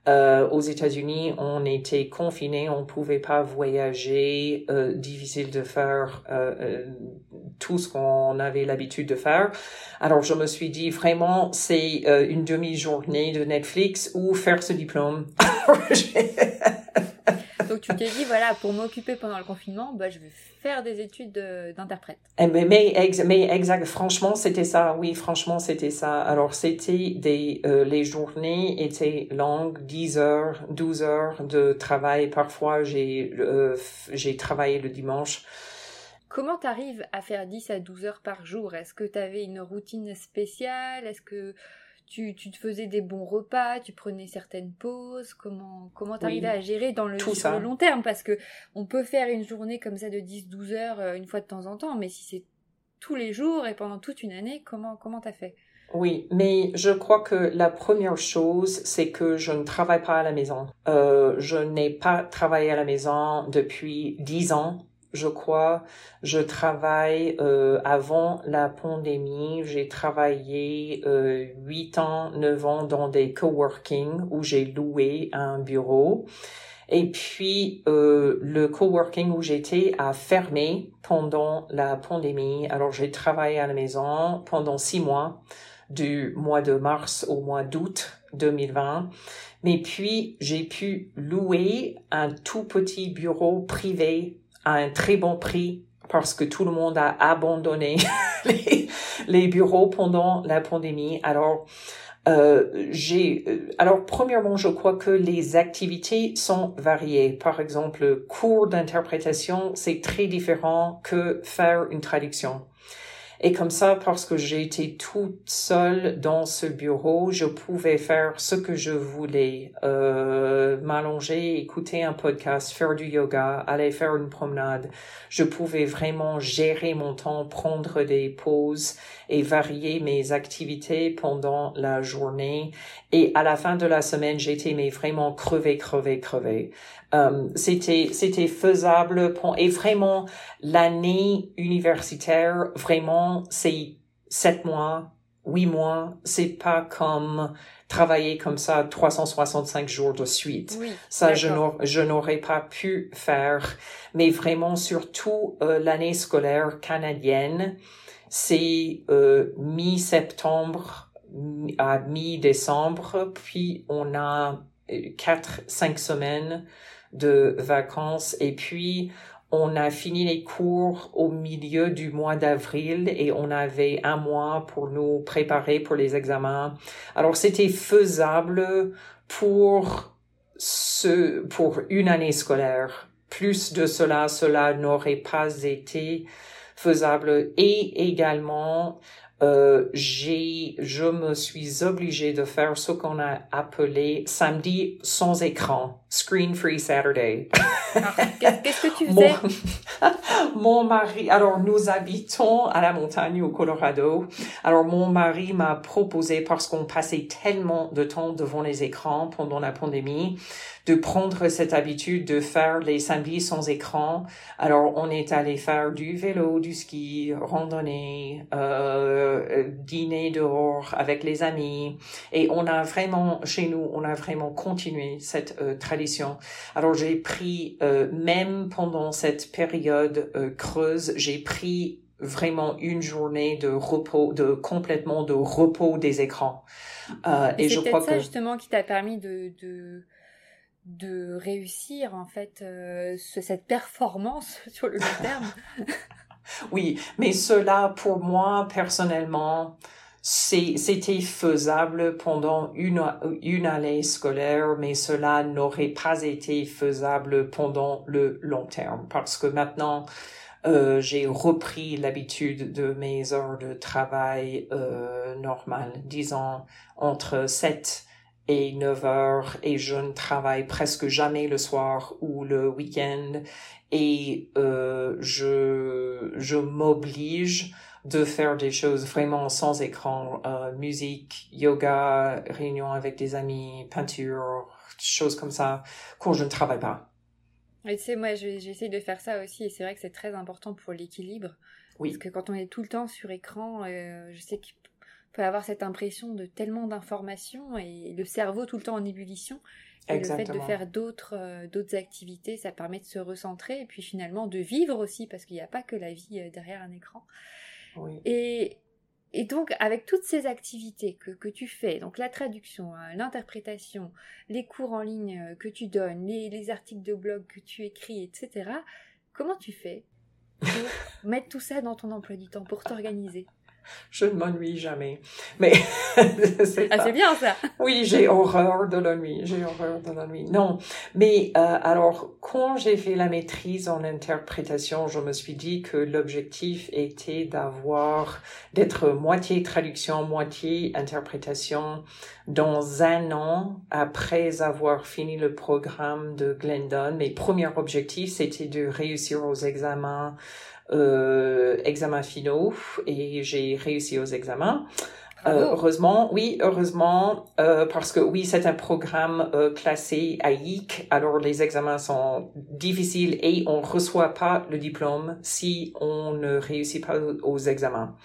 Euh, aux États-Unis, on était confinés, on pouvait pas voyager, euh, difficile de faire euh, euh, tout ce qu'on avait l'habitude de faire. Alors je me suis dit vraiment, c'est euh, une demi-journée de Netflix ou faire ce diplôme. *laughs* Tu t'es dit, voilà, pour m'occuper pendant le confinement, bah, je vais faire des études d'interprète. Eh, mais, mais, mais exact, franchement, c'était ça. Oui, franchement, c'était ça. Alors, c'était des, euh, les journées étaient longues, 10 heures, 12 heures de travail. Parfois, j'ai, euh, j'ai travaillé le dimanche. Comment tu arrives à faire 10 à 12 heures par jour? Est-ce que tu avais une routine spéciale? Est-ce que tu, tu, te faisais des bons repas, tu prenais certaines pauses, comment comment t'arrivais à gérer dans le, sur le long terme? Parce que on peut faire une journée comme ça de 10-12 heures euh, une fois de temps en temps, mais si c'est tous les jours et pendant toute une année, comment comment t'as fait? Oui, mais je crois que la première chose, c'est que je ne travaille pas à la maison. Euh, je n'ai pas travaillé à la maison depuis dix ans je crois. Je travaille euh, avant la pandémie. J'ai travaillé euh, 8 ans, 9 ans dans des coworking où j'ai loué un bureau. Et puis euh, le coworking où j'étais a fermé pendant la pandémie. Alors j'ai travaillé à la maison pendant six mois, du mois de mars au mois d'août 2020. Mais puis j'ai pu louer un tout petit bureau privé à un très bon prix parce que tout le monde a abandonné *laughs* les, bureaux pendant la pandémie. Alors, euh, j'ai, euh, alors premièrement, je crois que les activités sont variées. Par exemple, cours d'interprétation, c'est très différent que faire une traduction. Et comme ça, parce que j'étais toute seule dans ce bureau, je pouvais faire ce que je voulais, euh, m'allonger, écouter un podcast, faire du yoga, aller faire une promenade. Je pouvais vraiment gérer mon temps, prendre des pauses et varier mes activités pendant la journée. Et à la fin de la semaine, j'étais mais vraiment crevé, crevé, crevé. Euh, c'était c'était faisable pour, et vraiment l'année universitaire vraiment c'est sept mois huit mois c'est pas comme travailler comme ça 365 jours de suite. Ça je n'aurais pas pu faire. Mais vraiment surtout euh, l'année scolaire canadienne c'est euh, mi-septembre à mi-décembre puis on a quatre cinq semaines de vacances et puis on a fini les cours au milieu du mois d'avril et on avait un mois pour nous préparer pour les examens. Alors c'était faisable pour ce, pour une année scolaire. plus de cela, cela n'aurait pas été faisable. Et également, euh, j'ai, je me suis obligée de faire ce qu'on a appelé samedi sans écran, screen free Saturday. Ah, qu'est-ce que tu *laughs* faisais? *laughs* Mon, mari, alors nous habitons à la montagne au Colorado. Alors mon mari m'a proposé, parce qu'on passait tellement de temps devant les écrans pendant la pandémie, de prendre cette habitude de faire les samedis sans écran. Alors, on est allé faire du vélo, du ski, randonnée, euh, dîner dehors avec les amis. Et on a vraiment, chez nous, on a vraiment continué cette euh, tradition. Alors, j'ai pris, euh, même pendant cette période euh, creuse, j'ai pris vraiment une journée de repos, de complètement de repos des écrans. Euh, et, je crois ça justement qui t'a permis de, de de réussir en fait euh, cette performance *laughs* sur le long terme. *laughs* oui, mais cela pour moi personnellement, c'était faisable pendant une, une année scolaire, mais cela n'aurait pas été faisable pendant le long terme. Parce que maintenant, euh, j'ai repris l'habitude de mes heures de travail euh, normales, disons entre 7 et 9 heures et je ne travaille presque jamais le soir ou le week-end. Et euh, je, je m'oblige de faire des choses vraiment sans écran, euh, musique, yoga, réunion avec des amis, peinture, choses comme ça, quand je ne travaille pas. Et tu sais, moi, j'essaie de faire ça aussi, et c'est vrai que c'est très important pour l'équilibre. Oui. Parce que quand on est tout le temps sur écran, euh, je sais que peut avoir cette impression de tellement d'informations et le cerveau tout le temps en ébullition. Et le fait de faire d'autres euh, d'autres activités, ça permet de se recentrer et puis finalement de vivre aussi parce qu'il n'y a pas que la vie derrière un écran. Et, et donc avec toutes ces activités que, que tu fais, donc la traduction, hein, l'interprétation, les cours en ligne euh, que tu donnes, les, les articles de blog que tu écris, etc., comment tu fais pour *laughs* mettre tout ça dans ton emploi du temps, pour t'organiser? Je ne m'ennuie jamais. Mais *laughs* c'est ah, c'est bien ça. Oui, j'ai horreur de la nuit. J'ai horreur de la nuit. Non, mais euh, alors quand j'ai fait la maîtrise en interprétation, je me suis dit que l'objectif était d'avoir d'être moitié traduction, moitié interprétation dans un an après avoir fini le programme de Glendon. Mes premiers objectifs, c'était de réussir aux examens euh, examens finaux et j'ai réussi aux examens. Euh, heureusement, oui, heureusement, euh, parce que oui, c'est un programme euh, classé AIC, alors les examens sont difficiles et on reçoit pas le diplôme si on ne réussit pas aux examens.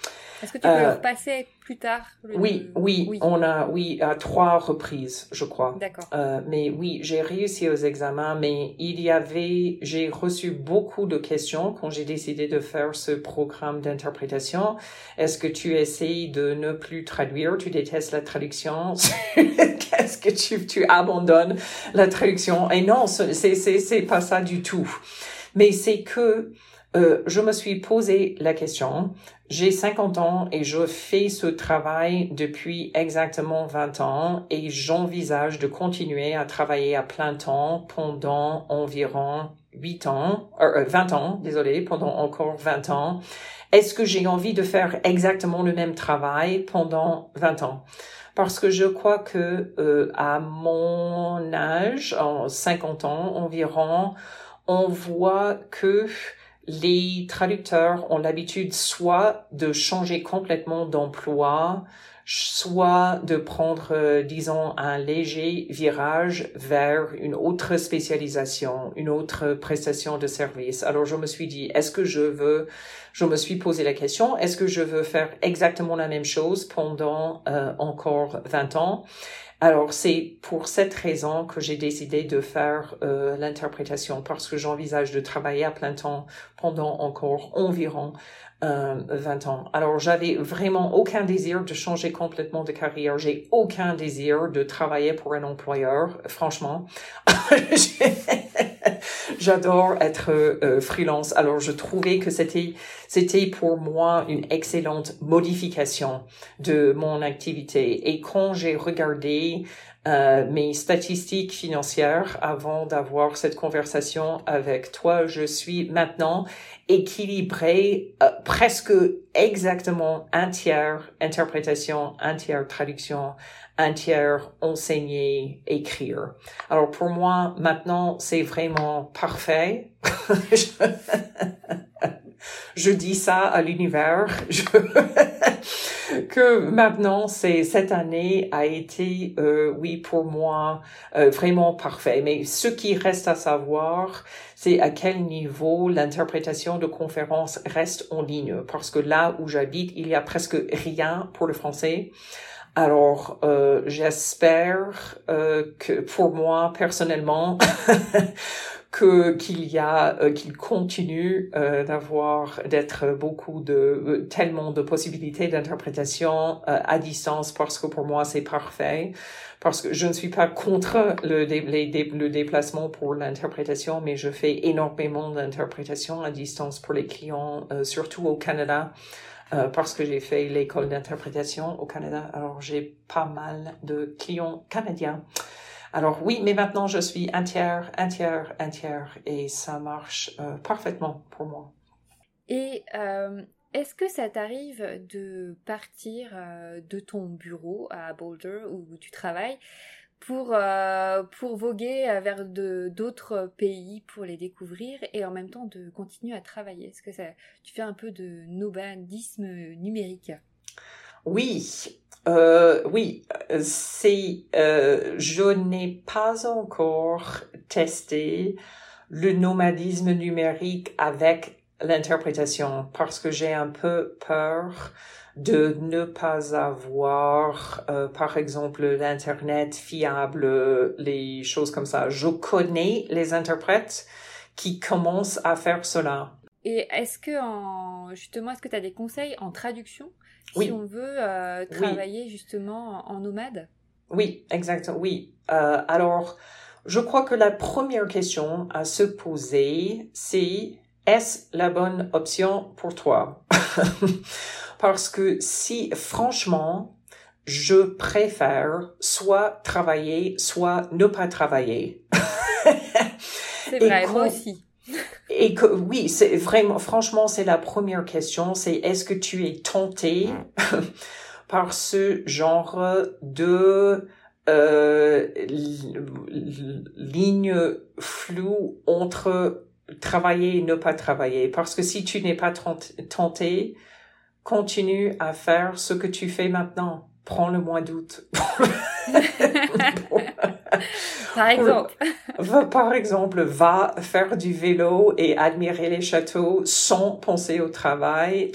Est-ce que tu peux le repasser plus tard oui, oui, on a, oui, à trois reprises, je crois. D'accord. Euh, mais oui, j'ai réussi aux examens, mais il y avait, j'ai reçu beaucoup de questions quand j'ai décidé de faire ce programme d'interprétation. Est-ce que tu essayes de ne plus traduire, tu détestes la traduction, *laughs* qu'est-ce que tu, tu abandonnes la traduction? Et non, c'est, c'est, c'est pas ça du tout. Mais c'est que, euh, je me suis posé la question, j'ai 50 ans et je fais ce travail depuis exactement 20 ans et j'envisage de continuer à travailler à plein temps pendant environ 8 ans, euh, 20 euh, ans, désolé, pendant encore 20 ans. Est-ce que j'ai envie de faire exactement le même travail pendant 20 ans? Parce que je crois que euh, à mon âge, en 50 ans environ, on voit que les traducteurs ont l'habitude soit de changer complètement d'emploi, soit de prendre, euh, disons, un léger virage vers une autre spécialisation, une autre prestation de service. Alors je me suis dit, est-ce que je veux, je me suis posé la question, est-ce que je veux faire exactement la même chose pendant euh, encore 20 ans? Alors c'est pour cette raison que j'ai décidé de faire euh, l'interprétation parce que j'envisage de travailler à plein temps pendant encore environ euh, 20 ans. Alors j'avais vraiment aucun désir de changer complètement de carrière. J'ai aucun désir de travailler pour un employeur, franchement. *laughs* *laughs* J'adore être euh, freelance. Alors je trouvais que c'était c'était pour moi une excellente modification de mon activité. Et quand j'ai regardé euh, mes statistiques financières avant d'avoir cette conversation avec toi. Je suis maintenant équilibré euh, presque exactement un tiers interprétation, un tiers traduction, un tiers enseigner, écrire. Alors pour moi, maintenant, c'est vraiment parfait. *laughs* je dis ça à l'univers. *laughs* que maintenant, c'est cette année a été, euh, oui, pour moi, euh, vraiment parfait. Mais ce qui reste à savoir, c'est à quel niveau l'interprétation de conférences reste en ligne. Parce que là où j'habite, il y a presque rien pour le français. Alors, euh, j'espère euh, que pour moi personnellement, *laughs* que qu'il y a euh, qu'il continue euh, d'avoir d'être beaucoup de euh, tellement de possibilités d'interprétation à distance parce que pour moi c'est parfait. Parce que je ne suis pas contre le le déplacement pour l'interprétation mais je fais énormément d'interprétation à distance pour les clients surtout au Canada parce que j'ai fait l'école d'interprétation au Canada alors j'ai pas mal de clients canadiens alors oui, mais maintenant je suis un tiers, un tiers, un tiers et ça marche euh, parfaitement pour moi. Et euh, est-ce que ça t'arrive de partir euh, de ton bureau à Boulder où tu travailles pour, pour voguer vers d'autres pays pour les découvrir et en même temps de continuer à travailler. Est-ce que ça, tu fais un peu de nomadisme numérique? Oui, euh, oui, c'est, euh, je n'ai pas encore testé le nomadisme numérique avec l'interprétation parce que j'ai un peu peur de ne pas avoir, euh, par exemple, l'internet fiable, les choses comme ça. Je connais les interprètes qui commencent à faire cela. Et est-ce que, en, justement, est-ce que tu as des conseils en traduction si on veut euh, travailler justement en nomade? Oui, exactement, oui. Euh, alors, je crois que la première question à se poser, c'est est-ce la bonne option pour toi? *laughs* Parce que si, franchement, je préfère soit travailler, soit ne pas travailler. *laughs* c'est vrai, moi aussi. *laughs* Et que oui, c'est vraiment, franchement, c'est la première question, c'est est-ce que tu es tenté? Par ce genre de euh, ligne floue entre travailler et ne pas travailler. Parce que si tu n'es pas tenté, continue à faire ce que tu fais maintenant. Prends le mois d'août. *laughs* Par exemple. Va, par exemple, va faire du vélo et admirer les châteaux sans penser au travail.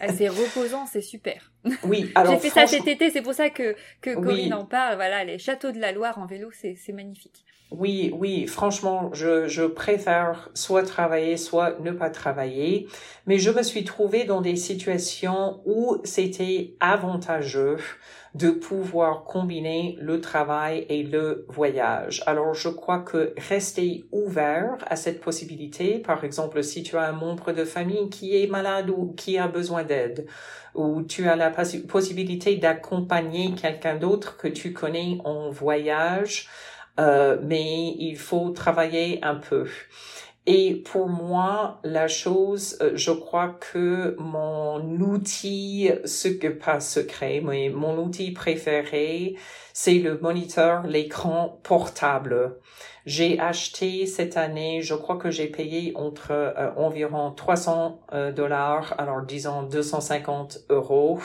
Ah, c'est reposant, c'est super. Oui, alors. J'ai fait ça cet été, c'est pour ça que, que Corinne en parle. Voilà, les châteaux de la Loire en vélo, c'est magnifique. Oui, oui, franchement, je, je préfère soit travailler, soit ne pas travailler. Mais je me suis trouvée dans des situations où c'était avantageux de pouvoir combiner le travail et le voyage. Alors, je crois que rester ouvert à cette possibilité, par exemple, si tu as un membre de famille qui est malade ou qui a besoin d'aide, ou tu as la possibilité d'accompagner quelqu'un d'autre que tu connais en voyage, euh, mais il faut travailler un peu. Et pour moi, la chose, euh, je crois que mon outil, ce que pas secret, mais mon outil préféré, c'est le moniteur, l'écran portable. J'ai acheté cette année, je crois que j'ai payé entre euh, environ 300 dollars, alors disons 250 euros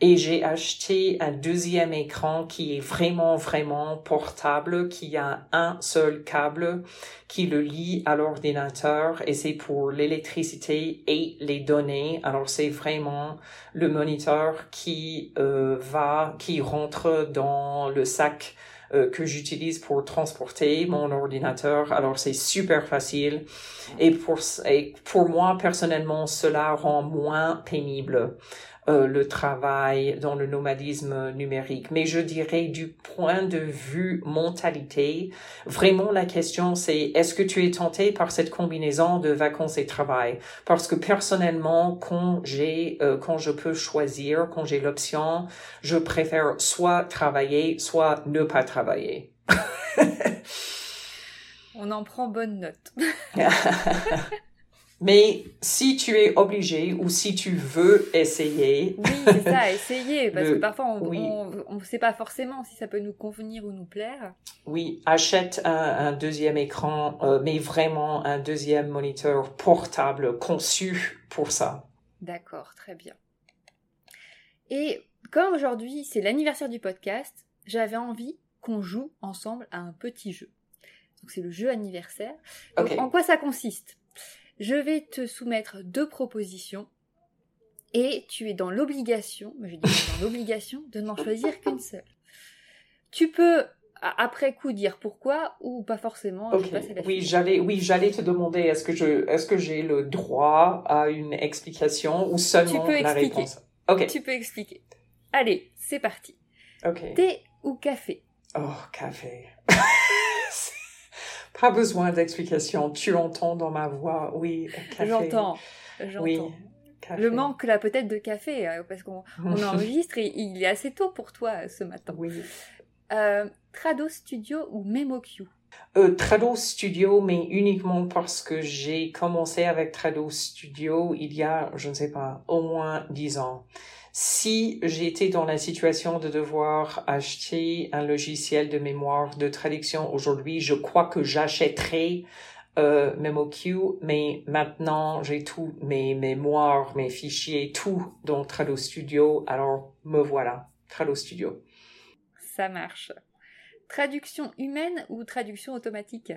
et j'ai acheté un deuxième écran qui est vraiment, vraiment portable, qui a un seul câble qui le lie à l'ordinateur et c'est pour l'électricité et les données. Alors c'est vraiment le moniteur qui euh, va, qui rentre dans le sac euh, que j'utilise pour transporter mon ordinateur. Alors c'est super facile et pour et pour moi personnellement cela rend moins pénible euh, le travail dans le nomadisme numérique. Mais je dirais du point de vue mentalité, vraiment la question c'est est-ce que tu es tenté par cette combinaison de vacances et travail? Parce que personnellement, quand j'ai, euh, quand je peux choisir, quand j'ai l'option, je préfère soit travailler, soit ne pas travailler. On en prend bonne note. *laughs* Mais si tu es obligé ou si tu veux essayer. Oui, c'est ça, *laughs* essayer. Parce que parfois, on ne sait pas forcément si ça peut nous convenir ou nous plaire. Oui, achète un, deuxième écran, euh, mais vraiment un deuxième moniteur portable conçu pour ça. D'accord, très bien. Et comme aujourd'hui, c'est l'anniversaire du podcast, j'avais envie qu'on joue ensemble à un petit jeu. Donc c'est le jeu anniversaire. en quoi ça consiste? Je vais te soumettre deux propositions et tu es dans l'obligation, je dis dans l'obligation de n'en choisir qu'une seule. Tu peux après coup dire pourquoi ou pas forcément. oui, j'allais, oui, j'allais te demander est-ce que je, est-ce que j'ai le droit à une explication ou seulement la réponse? Ok. Tu peux expliquer. Allez, c'est parti. Ok. Thé ou café? Oh, café. *laughs* Pas besoin d'explication. Tu entends dans ma voix, oui, café. J'entends, j'entends. Oui, Le manque là peut-être de café, euh, parce qu'on *laughs* enregistre et il est assez tôt pour toi euh, ce matin. Oui. Euh, Trado Studio ou MemoQ? Euh, Trado Studio, mais uniquement parce que j'ai commencé avec Trado Studio il y a, je ne sais pas, au moins dix ans si j'étais dans la situation de devoir acheter un logiciel de mémoire de traduction aujourd'hui, je crois que j'achèterais euh, MemoQ, mais maintenant j'ai tout mes mémoires, mes fichiers, tout dans Trado Studio, alors me voilà, Trado Studio. Ça marche. Traduction humaine ou traduction automatique?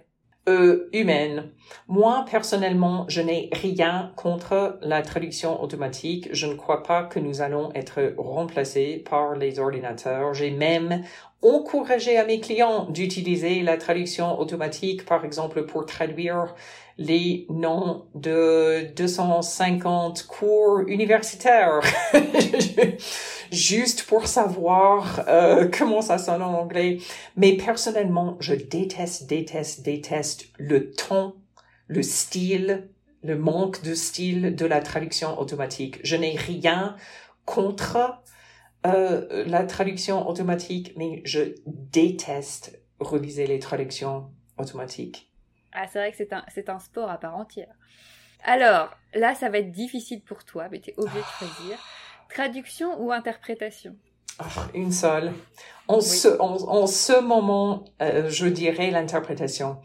Euh, humaine. Moi, personnellement, je n'ai rien contre la traduction automatique. Je ne crois pas que nous allons être remplacés par les ordinateurs. J'ai même encouragé à mes clients d'utiliser la traduction automatique, par exemple, pour traduire les noms de 250 cours universitaires. *laughs* juste pour savoir euh, comment ça sonne en anglais. Mais personnellement, je déteste, déteste, déteste le ton, le style, le manque de style de la traduction automatique. Je n'ai rien contre euh, la traduction automatique, mais je déteste réviser les traductions automatiques. Ah, c'est vrai que c'est un, c'est un sport à part entière. Alors, là, ça va être difficile pour toi, mais tu es obligé de choisir. Traduction ou interprétation? Ah, Une seule. En, ce, en, ce moment, euh, je dirais l'interprétation.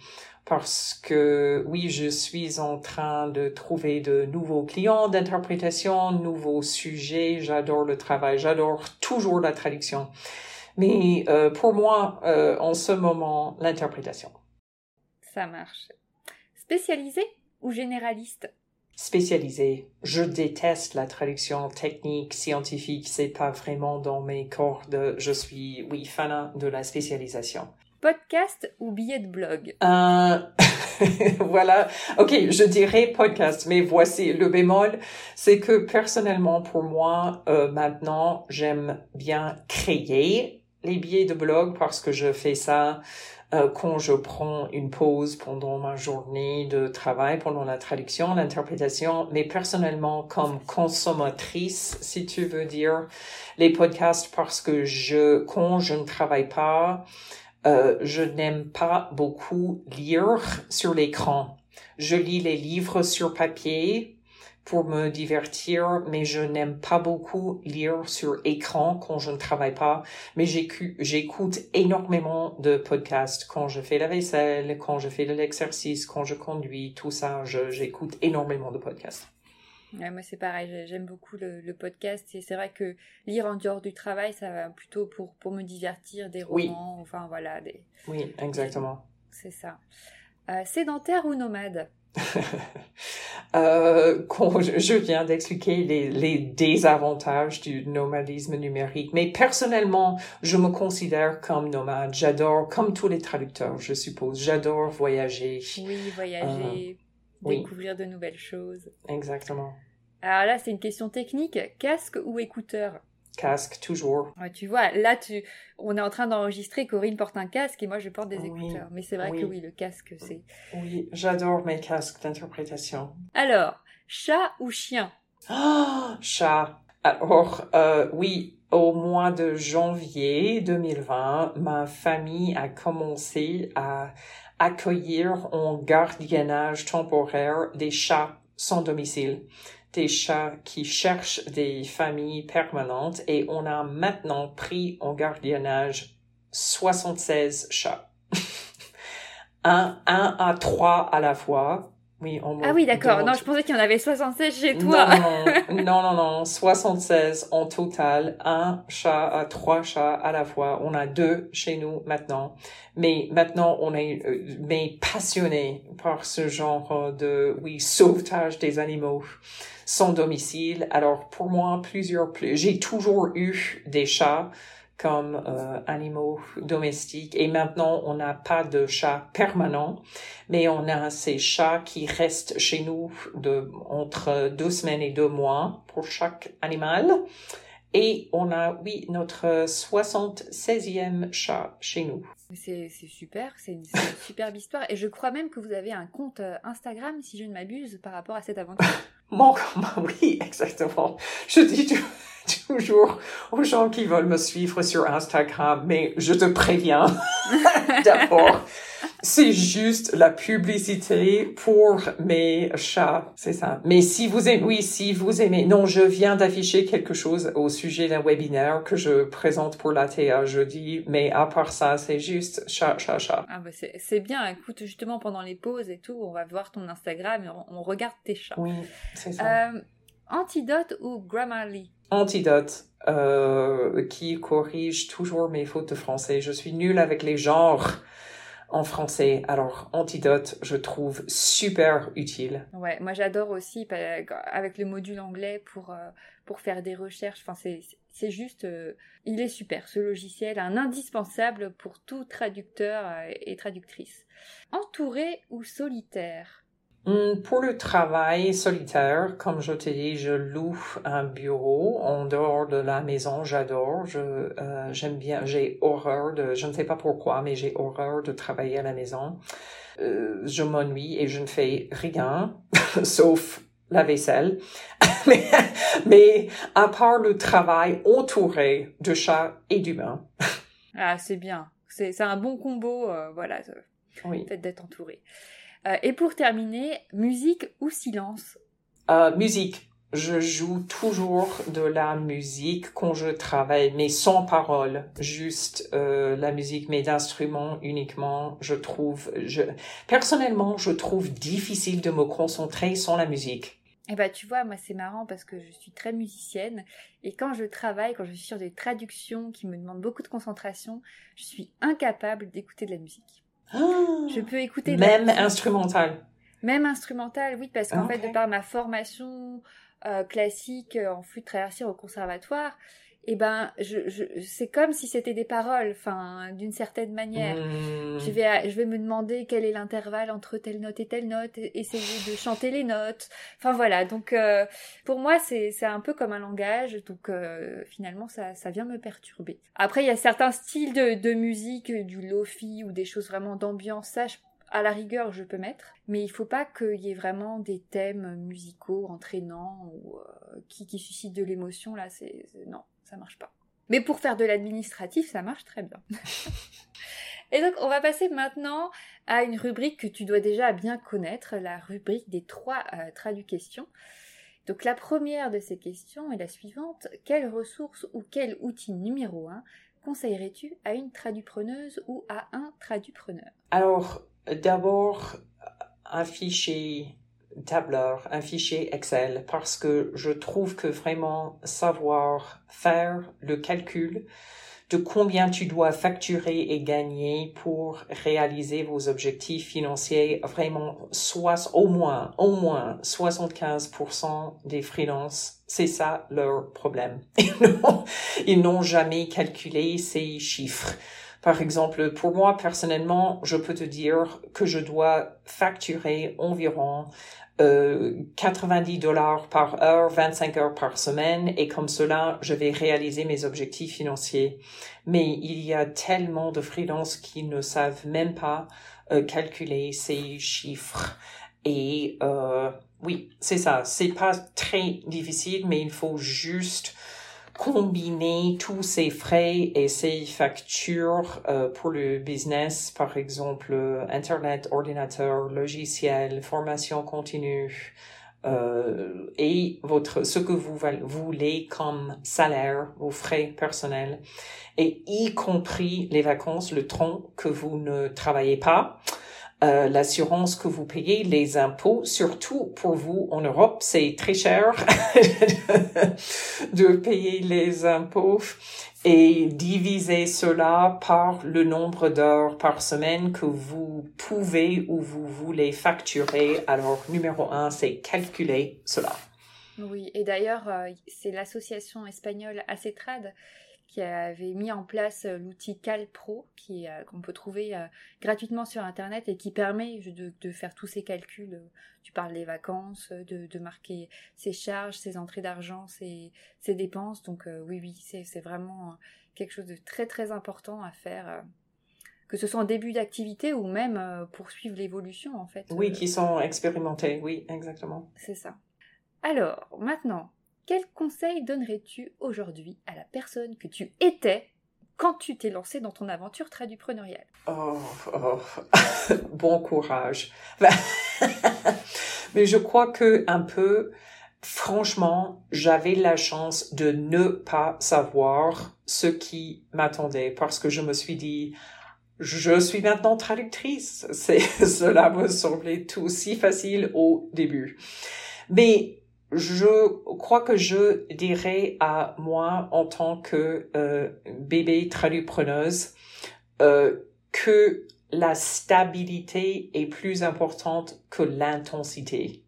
Parce que oui, je suis en train de trouver de nouveaux clients d'interprétation, nouveaux sujets. J'adore le travail, j'adore toujours la traduction. Mais euh, pour moi, euh, en ce moment, l'interprétation. Ça marche. Spécialisé ou généraliste? Spécialisé. Je déteste la traduction technique, scientifique. C'est pas vraiment dans mes cordes. Je suis, oui, fan de la spécialisation. Podcast ou billet de blog? Euh... *laughs* Voilà. Ok, je dirais podcast, mais voici le bémol. C'est que personnellement, pour moi, euh, maintenant, j'aime bien créer les billets de blog parce que je fais ça euh, quand je prends une pause pendant ma journée de travail, pendant la traduction, l'interprétation, mais personnellement comme consommatrice, si tu veux dire, les podcasts parce que je, quand je ne travaille pas, euh, je n'aime pas beaucoup lire sur l'écran. Je lis les livres sur papier, pour me divertir, mais je n'aime pas beaucoup lire sur écran quand je ne travaille pas, mais j'écoute énormément de podcasts quand je fais la vaisselle, quand je fais de l'exercice, quand je conduis, tout ça, j'écoute énormément de podcasts. moi c'est pareil, j'aime beaucoup le, podcast et c'est vrai que lire en dehors du travail, ça va plutôt pour, pour me divertir, des romans, enfin voilà. Des... Oui, exactement. C'est ça. Euh, sédentaire ou nomade? *laughs* euh, je viens d'expliquer les, les, désavantages du nomadisme numérique, mais personnellement, je me considère comme nomade. J'adore, comme tous les traducteurs, je suppose, j'adore voyager. Oui, voyager, euh, découvrir de nouvelles choses. Exactement. Alors là, c'est une question technique. Casque ou écouteur? Casque, toujours. tu vois, là, tu, on est en train d'enregistrer. Corinne porte un casque et moi, je porte des écouteurs. Mais c'est vrai que oui, le casque, c'est. Oui, j'adore mes casques d'interprétation. Alors, chat ou chien? Oh, Chat. Alors, euh, oui, au mois de janvier 2020, ma famille a commencé à accueillir en gardiennage temporaire des chats sans domicile des chats qui cherchent des familles permanentes et on a maintenant pris en gardiennage 76 chats. *laughs* un, un à trois à la fois oui, ah oui, d'accord. Non, je pensais qu'il y en avait 76 chez toi. Non, non, *laughs* non, non, 76 en total. Un chat, à trois chats à la fois. On a deux chez nous maintenant. Mais maintenant, on est euh, mais passionné par ce genre de, oui, sauvetage des animaux sans domicile. Alors, pour moi, plusieurs, j'ai toujours eu des chats comme euh, animaux domestiques. Et maintenant, on n'a pas de chat permanent, mais on a ces chats qui restent chez nous de entre deux semaines et deux mois pour chaque animal. Et on a, oui, notre 76e chat chez nous. C'est super, c'est une, une, superbe histoire. Et je crois même que vous avez un compte euh, Instagram, si je ne m'abuse, par rapport à cette aventure. *laughs* Mon, *laughs* oui, exactement. Je dis *laughs* toujours aux gens qui veulent me suivre sur Instagram, mais je te préviens *laughs* d'abord, c'est juste la publicité pour mes chats, c'est ça. Mais si vous aimez, oui, si vous aimez, non, je viens d'afficher quelque chose au sujet d'un webinaire que je présente pour l'ATA jeudi, mais à part ça, c'est juste chat, chat, chat. Ah bah c'est bien, écoute, justement pendant les pauses et tout, on va voir ton Instagram et on, regarde tes chats. Oui, c'est ça. Euh, Antidote ou Grammarly? Antidote, euh, qui corrige toujours mes fautes de français. Je suis nulle avec les genres en français. Alors, Antidote, je trouve super utile. Ouais, moi j'adore aussi avec le module anglais pour, euh, pour faire des recherches. Enfin, c'est juste, euh, il est super ce logiciel, un indispensable pour tout traducteur et traductrice. Entouré ou solitaire? Pour le travail solitaire, comme je te dis, je loue un bureau en dehors de la maison. J'adore. Je euh, j'aime bien. J'ai horreur de. Je ne sais pas pourquoi, mais j'ai horreur de travailler à la maison. Euh, je m'ennuie et je ne fais rien *laughs* sauf la vaisselle. *laughs* mais, mais à part le travail entouré de chats et d'humains. *laughs* ah, c'est bien. C'est un bon combo. Euh, voilà. Oui. Le fait d'être entouré. Euh, et pour terminer, musique ou silence euh, Musique. Je joue toujours de la musique quand je travaille, mais sans parole, juste euh, la musique, mais d'instruments uniquement. Je trouve, je personnellement, je trouve difficile de me concentrer sans la musique. Eh ben, tu vois, moi, c'est marrant parce que je suis très musicienne et quand je travaille, quand je suis sur des traductions qui me demandent beaucoup de concentration, je suis incapable d'écouter de la musique. Oh, je peux écouter même instrumental. Même instrumental, oui, parce qu'en fait, de par ma formation euh, classique euh, en flûte traversière au conservatoire, eh ben, je, je, c'est comme si c'était des paroles, enfin, d'une certaine manière. Hmm. Je vais, je vais me demander quel est l'intervalle entre telle note et telle note, essayer de chanter les notes. Enfin voilà, donc euh, pour moi c'est, c'est un peu comme un langage, donc euh, finalement ça, ça vient me perturber. Après il y a certains styles de, de musique, du lofi ou des choses vraiment d'ambiance, ça à la rigueur je peux mettre, mais il faut pas qu'il y ait vraiment des thèmes musicaux entraînants ou euh, qui, qui suscitent de l'émotion là, c'est non ça marche pas. Mais pour faire de l'administratif, ça marche très bien. *laughs* Et donc, on va passer maintenant à une rubrique que tu dois déjà bien connaître, la rubrique des trois euh, questions. Donc, la première de ces questions est la suivante. Quelle ressource ou quel outil numéro un conseillerais-tu à une tradupreneuse ou à un tradupreneur? Alors, d'abord, un fichier tableur, un fichier Excel, parce que je trouve que vraiment savoir faire le calcul de combien tu dois facturer et gagner pour réaliser vos objectifs financiers, vraiment, soit au moins, au moins 75% des freelances, c'est ça leur problème. *laughs* Ils n'ont jamais calculé ces chiffres. Par exemple, pour moi personnellement, je peux te dire que je dois facturer environ euh, 90 dollars par heure, 25 heures par semaine, et comme cela, je vais réaliser mes objectifs financiers. Mais il y a tellement de freelances qui ne savent même pas euh, calculer ces chiffres. Et euh, oui, c'est ça. C'est pas très difficile, mais il faut juste combiner tous ces frais et ces factures euh, pour le business, par exemple Internet, ordinateur, logiciel, formation continue, euh, et votre ce que vous voulez comme salaire, vos frais personnels, et y compris les vacances, le temps que vous ne travaillez pas. Euh, l'assurance que vous payez, les impôts, surtout pour vous en Europe, c'est très cher *laughs* de payer les impôts et diviser cela par le nombre d'heures par semaine que vous pouvez ou vous voulez facturer. Alors, numéro un, c'est calculer cela. Oui, et d'ailleurs, euh, c'est l'association espagnole ACETRAD qui avait mis en place euh, l'outil CalPro, qui euh, qu'on peut trouver euh, gratuitement sur internet et qui permet de, faire tous ces calculs. Tu parles des vacances, de, marquer ses charges, ses entrées d'argent, ses, dépenses. Donc oui, oui, c'est vraiment quelque chose de très très important à faire que ce soit en début d'activité ou même poursuivre l'évolution en fait. Oui, qui sont expérimentés, oui, exactement. C'est ça. Alors, maintenant, quel conseil donnerais-tu aujourd'hui à la personne que tu étais quand tu t'es lancé dans ton aventure tradupreneuriale? Oh, oh. *laughs* bon courage. *laughs* Mais je crois que un peu, franchement, j'avais la chance de ne pas savoir ce qui m'attendait parce que je me suis dit, je suis maintenant traductrice. *laughs* Cela me semblait tout si facile au début. Mais je crois que je dirais à moi en tant que euh, bébé tradupreneuse euh, que la stabilité est plus importante que l'intensité.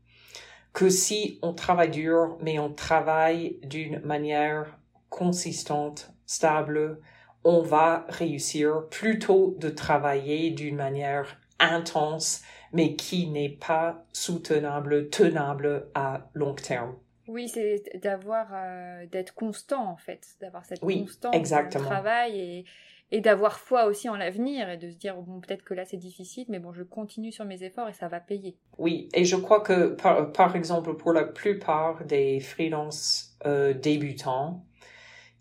Que si on travaille dur, mais on travaille d'une manière consistante, stable, on va réussir plutôt de travailler d'une manière intense mais qui n'est pas soutenable, tenable à long terme. Oui, c'est d'avoir, euh, d'être constant en fait, d'avoir cette oui, constance exactement. dans le travail et, et d'avoir foi aussi en l'avenir et de se dire bon peut-être que là c'est difficile, mais bon je continue sur mes efforts et ça va payer. Oui, et je crois que par, par exemple pour la plupart des freelances euh, débutants,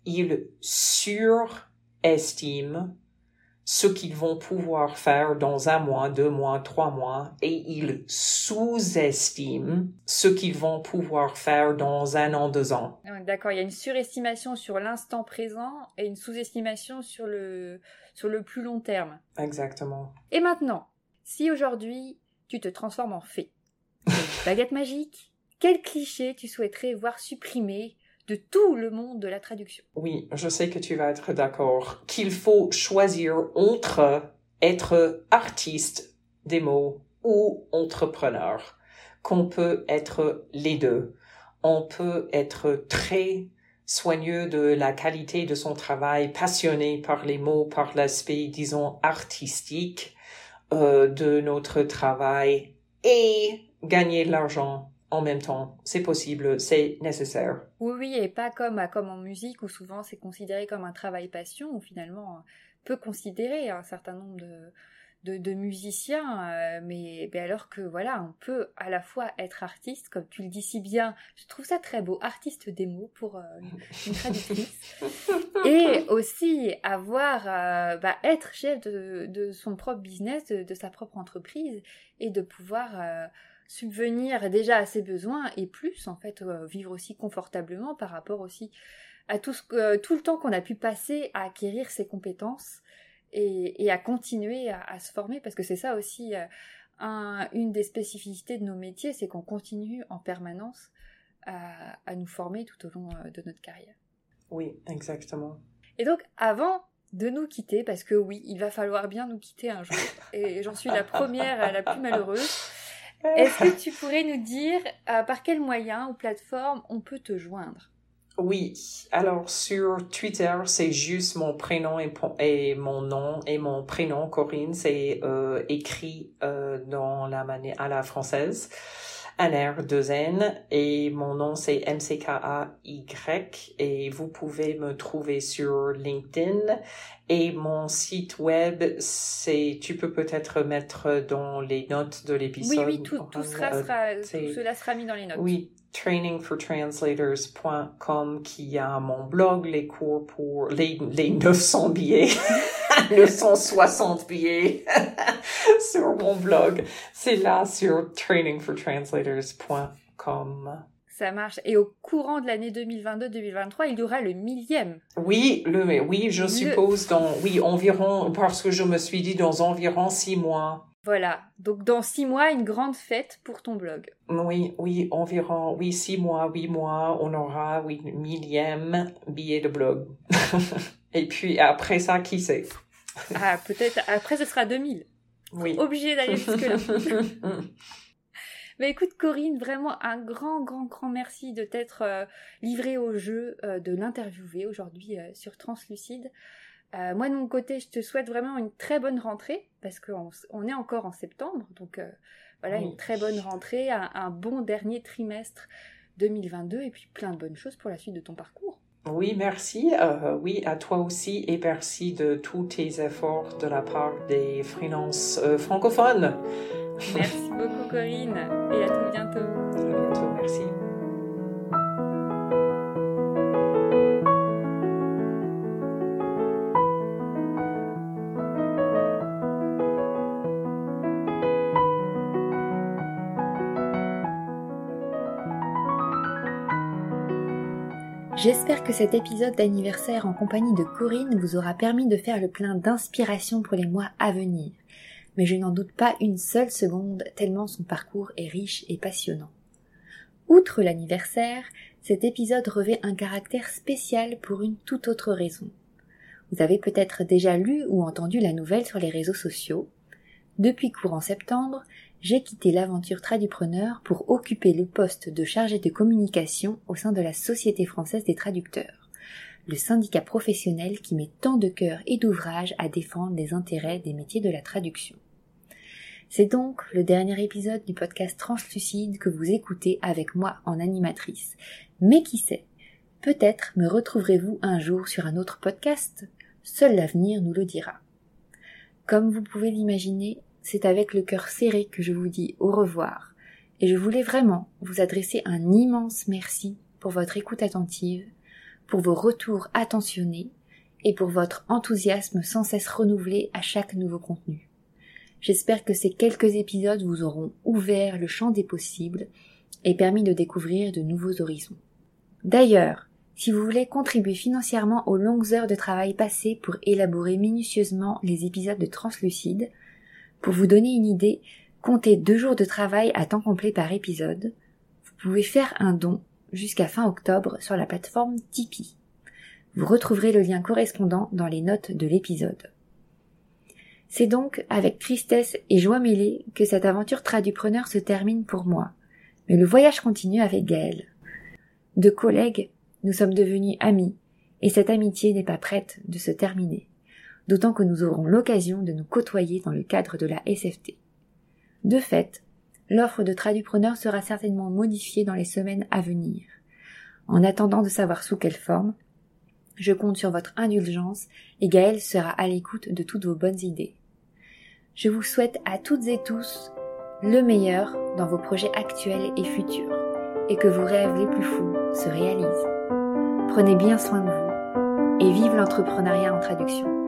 ils surestiment ce qu'ils vont pouvoir faire dans un mois, deux mois, trois mois, et ils sous-estiment ce qu'ils vont pouvoir faire dans un an, deux ans. Ah d'accord, il y a une surestimation sur l'instant présent et une sous-estimation sur le, sur le plus long terme. Exactement. Et maintenant, si aujourd'hui tu te transformes en fée, baguette magique, quel cliché tu souhaiterais voir supprimé de tout le monde de la traduction. Oui, je sais que tu vas être d'accord qu'il faut choisir entre être artiste des mots ou entrepreneur, qu'on peut être les deux. On peut être très soigneux de la qualité de son travail, passionné par les mots, par l'aspect, disons, artistique euh, de notre travail et gagner de l'argent en même temps. C'est possible, c'est nécessaire. Oui, oui, et pas comme, comme en musique où souvent c'est considéré comme un travail passion, où finalement euh, peut considérer un certain nombre de, de, musiciens, euh, mais, alors que voilà, on peut à la fois être artiste, comme tu le dis si bien, je trouve ça très beau, artiste des mots pour euh, une, traductrice, *laughs* et aussi avoir, bah, être chef de, de, son propre business, de, de, sa propre entreprise, et de pouvoir subvenir déjà à ses besoins et plus en fait euh, vivre aussi confortablement par rapport aussi à tout, ce, euh, tout le temps qu'on a pu passer à acquérir ses compétences et, à continuer à, se former parce que c'est ça aussi euh, une des spécificités de nos métiers c'est qu'on continue en permanence à, à, nous former tout au long de notre carrière. Oui, exactement. Et donc avant de nous quitter parce que oui, il va falloir bien nous quitter un jour et j'en suis la première la plus malheureuse. Est-ce que tu pourrais nous dire euh, par quel moyen ou plateforme on peut te joindre? Oui, alors sur Twitter, c'est juste mon prénom et, mon nom et mon prénom, Corinne, c'est euh, écrit euh, dans la à la française. NR2N et mon nom c'est MCKAY et vous pouvez me trouver sur LinkedIn et mon site web c'est tu peux peut-être mettre dans les notes de l'épisode. Oui oui tout, tout, sera, sera, tout cela sera mis dans les notes. Oui trainingfortranslators.com qui a mon blog, les cours pour les, les 900 billets, *laughs* 960 billets *laughs* sur mon blog. C'est là sur trainingfortranslators.com. Ça marche. Et au courant de l'année 2022-2023, il y aura le millième. Oui, le, oui, je suppose dans, oui, environ, parce que je me suis dit dans environ six mois. Voilà, donc dans six mois, une grande fête pour ton blog. Oui, oui, environ, oui, six mois, huit mois, on aura, oui, millième billet de blog. *laughs* Et puis après ça, qui sait? Ah, peut-être, après ce sera 2000. Oui. Obligé d'aller jusque-là. *laughs* Mais écoute Corinne, vraiment un grand, grand, grand merci de t'être euh, livrée au jeu, euh, de l'interviewer aujourd'hui euh, sur Translucide. Euh, moi de mon côté, je te souhaite vraiment une très bonne rentrée parce qu'on on est encore en septembre, donc euh, voilà une très bonne rentrée, un, bon dernier trimestre 2022 et puis plein de bonnes choses pour la suite de ton parcours. Oui, merci. Euh, oui, à toi aussi et merci de tous tes efforts de la part des freelances francophones. Merci beaucoup Corinne et à tout bientôt. À bientôt, merci. J'espère que cet épisode d'anniversaire en compagnie de Corinne vous aura permis de faire le plein d'inspiration pour les mois à venir. Mais je n'en doute pas une seule seconde tellement son parcours est riche et passionnant. Outre l'anniversaire, cet épisode revêt un caractère spécial pour une toute autre raison. Vous avez peut-être déjà lu ou entendu la nouvelle sur les réseaux sociaux. Depuis courant septembre, j'ai quitté l'aventure Tradupreneur pour occuper le poste de chargé de communication au sein de la Société française des traducteurs, le syndicat professionnel qui met tant de cœur et d'ouvrage à défendre les intérêts des métiers de la traduction. C'est donc le dernier épisode du podcast Translucide que vous écoutez avec moi en animatrice. Mais qui sait, peut-être me retrouverez-vous un jour sur un autre podcast, seul l'avenir nous le dira. Comme vous pouvez l'imaginer, c'est avec le cœur serré que je vous dis au revoir, et je voulais vraiment vous adresser un immense merci pour votre écoute attentive, pour vos retours attentionnés, et pour votre enthousiasme sans cesse renouvelé à chaque nouveau contenu. J'espère que ces quelques épisodes vous auront ouvert le champ des possibles et permis de découvrir de nouveaux horizons. D'ailleurs, si vous voulez contribuer financièrement aux longues heures de travail passées pour élaborer minutieusement les épisodes de Translucide, pour vous donner une idée, comptez deux jours de travail à temps complet par épisode. Vous pouvez faire un don jusqu'à fin octobre sur la plateforme Tipeee. Vous retrouverez le lien correspondant dans les notes de l'épisode. C'est donc avec tristesse et joie mêlée que cette aventure tradupreneur se termine pour moi. Mais le voyage continue avec Gaël. De collègues, nous sommes devenus amis, et cette amitié n'est pas prête de se terminer d'autant que nous aurons l'occasion de nous côtoyer dans le cadre de la SFT. De fait, l'offre de tradupreneur sera certainement modifiée dans les semaines à venir. En attendant de savoir sous quelle forme, je compte sur votre indulgence et Gaël sera à l'écoute de toutes vos bonnes idées. Je vous souhaite à toutes et tous le meilleur dans vos projets actuels et futurs et que vos rêves les plus fous se réalisent. Prenez bien soin de vous et vive l'entrepreneuriat en traduction.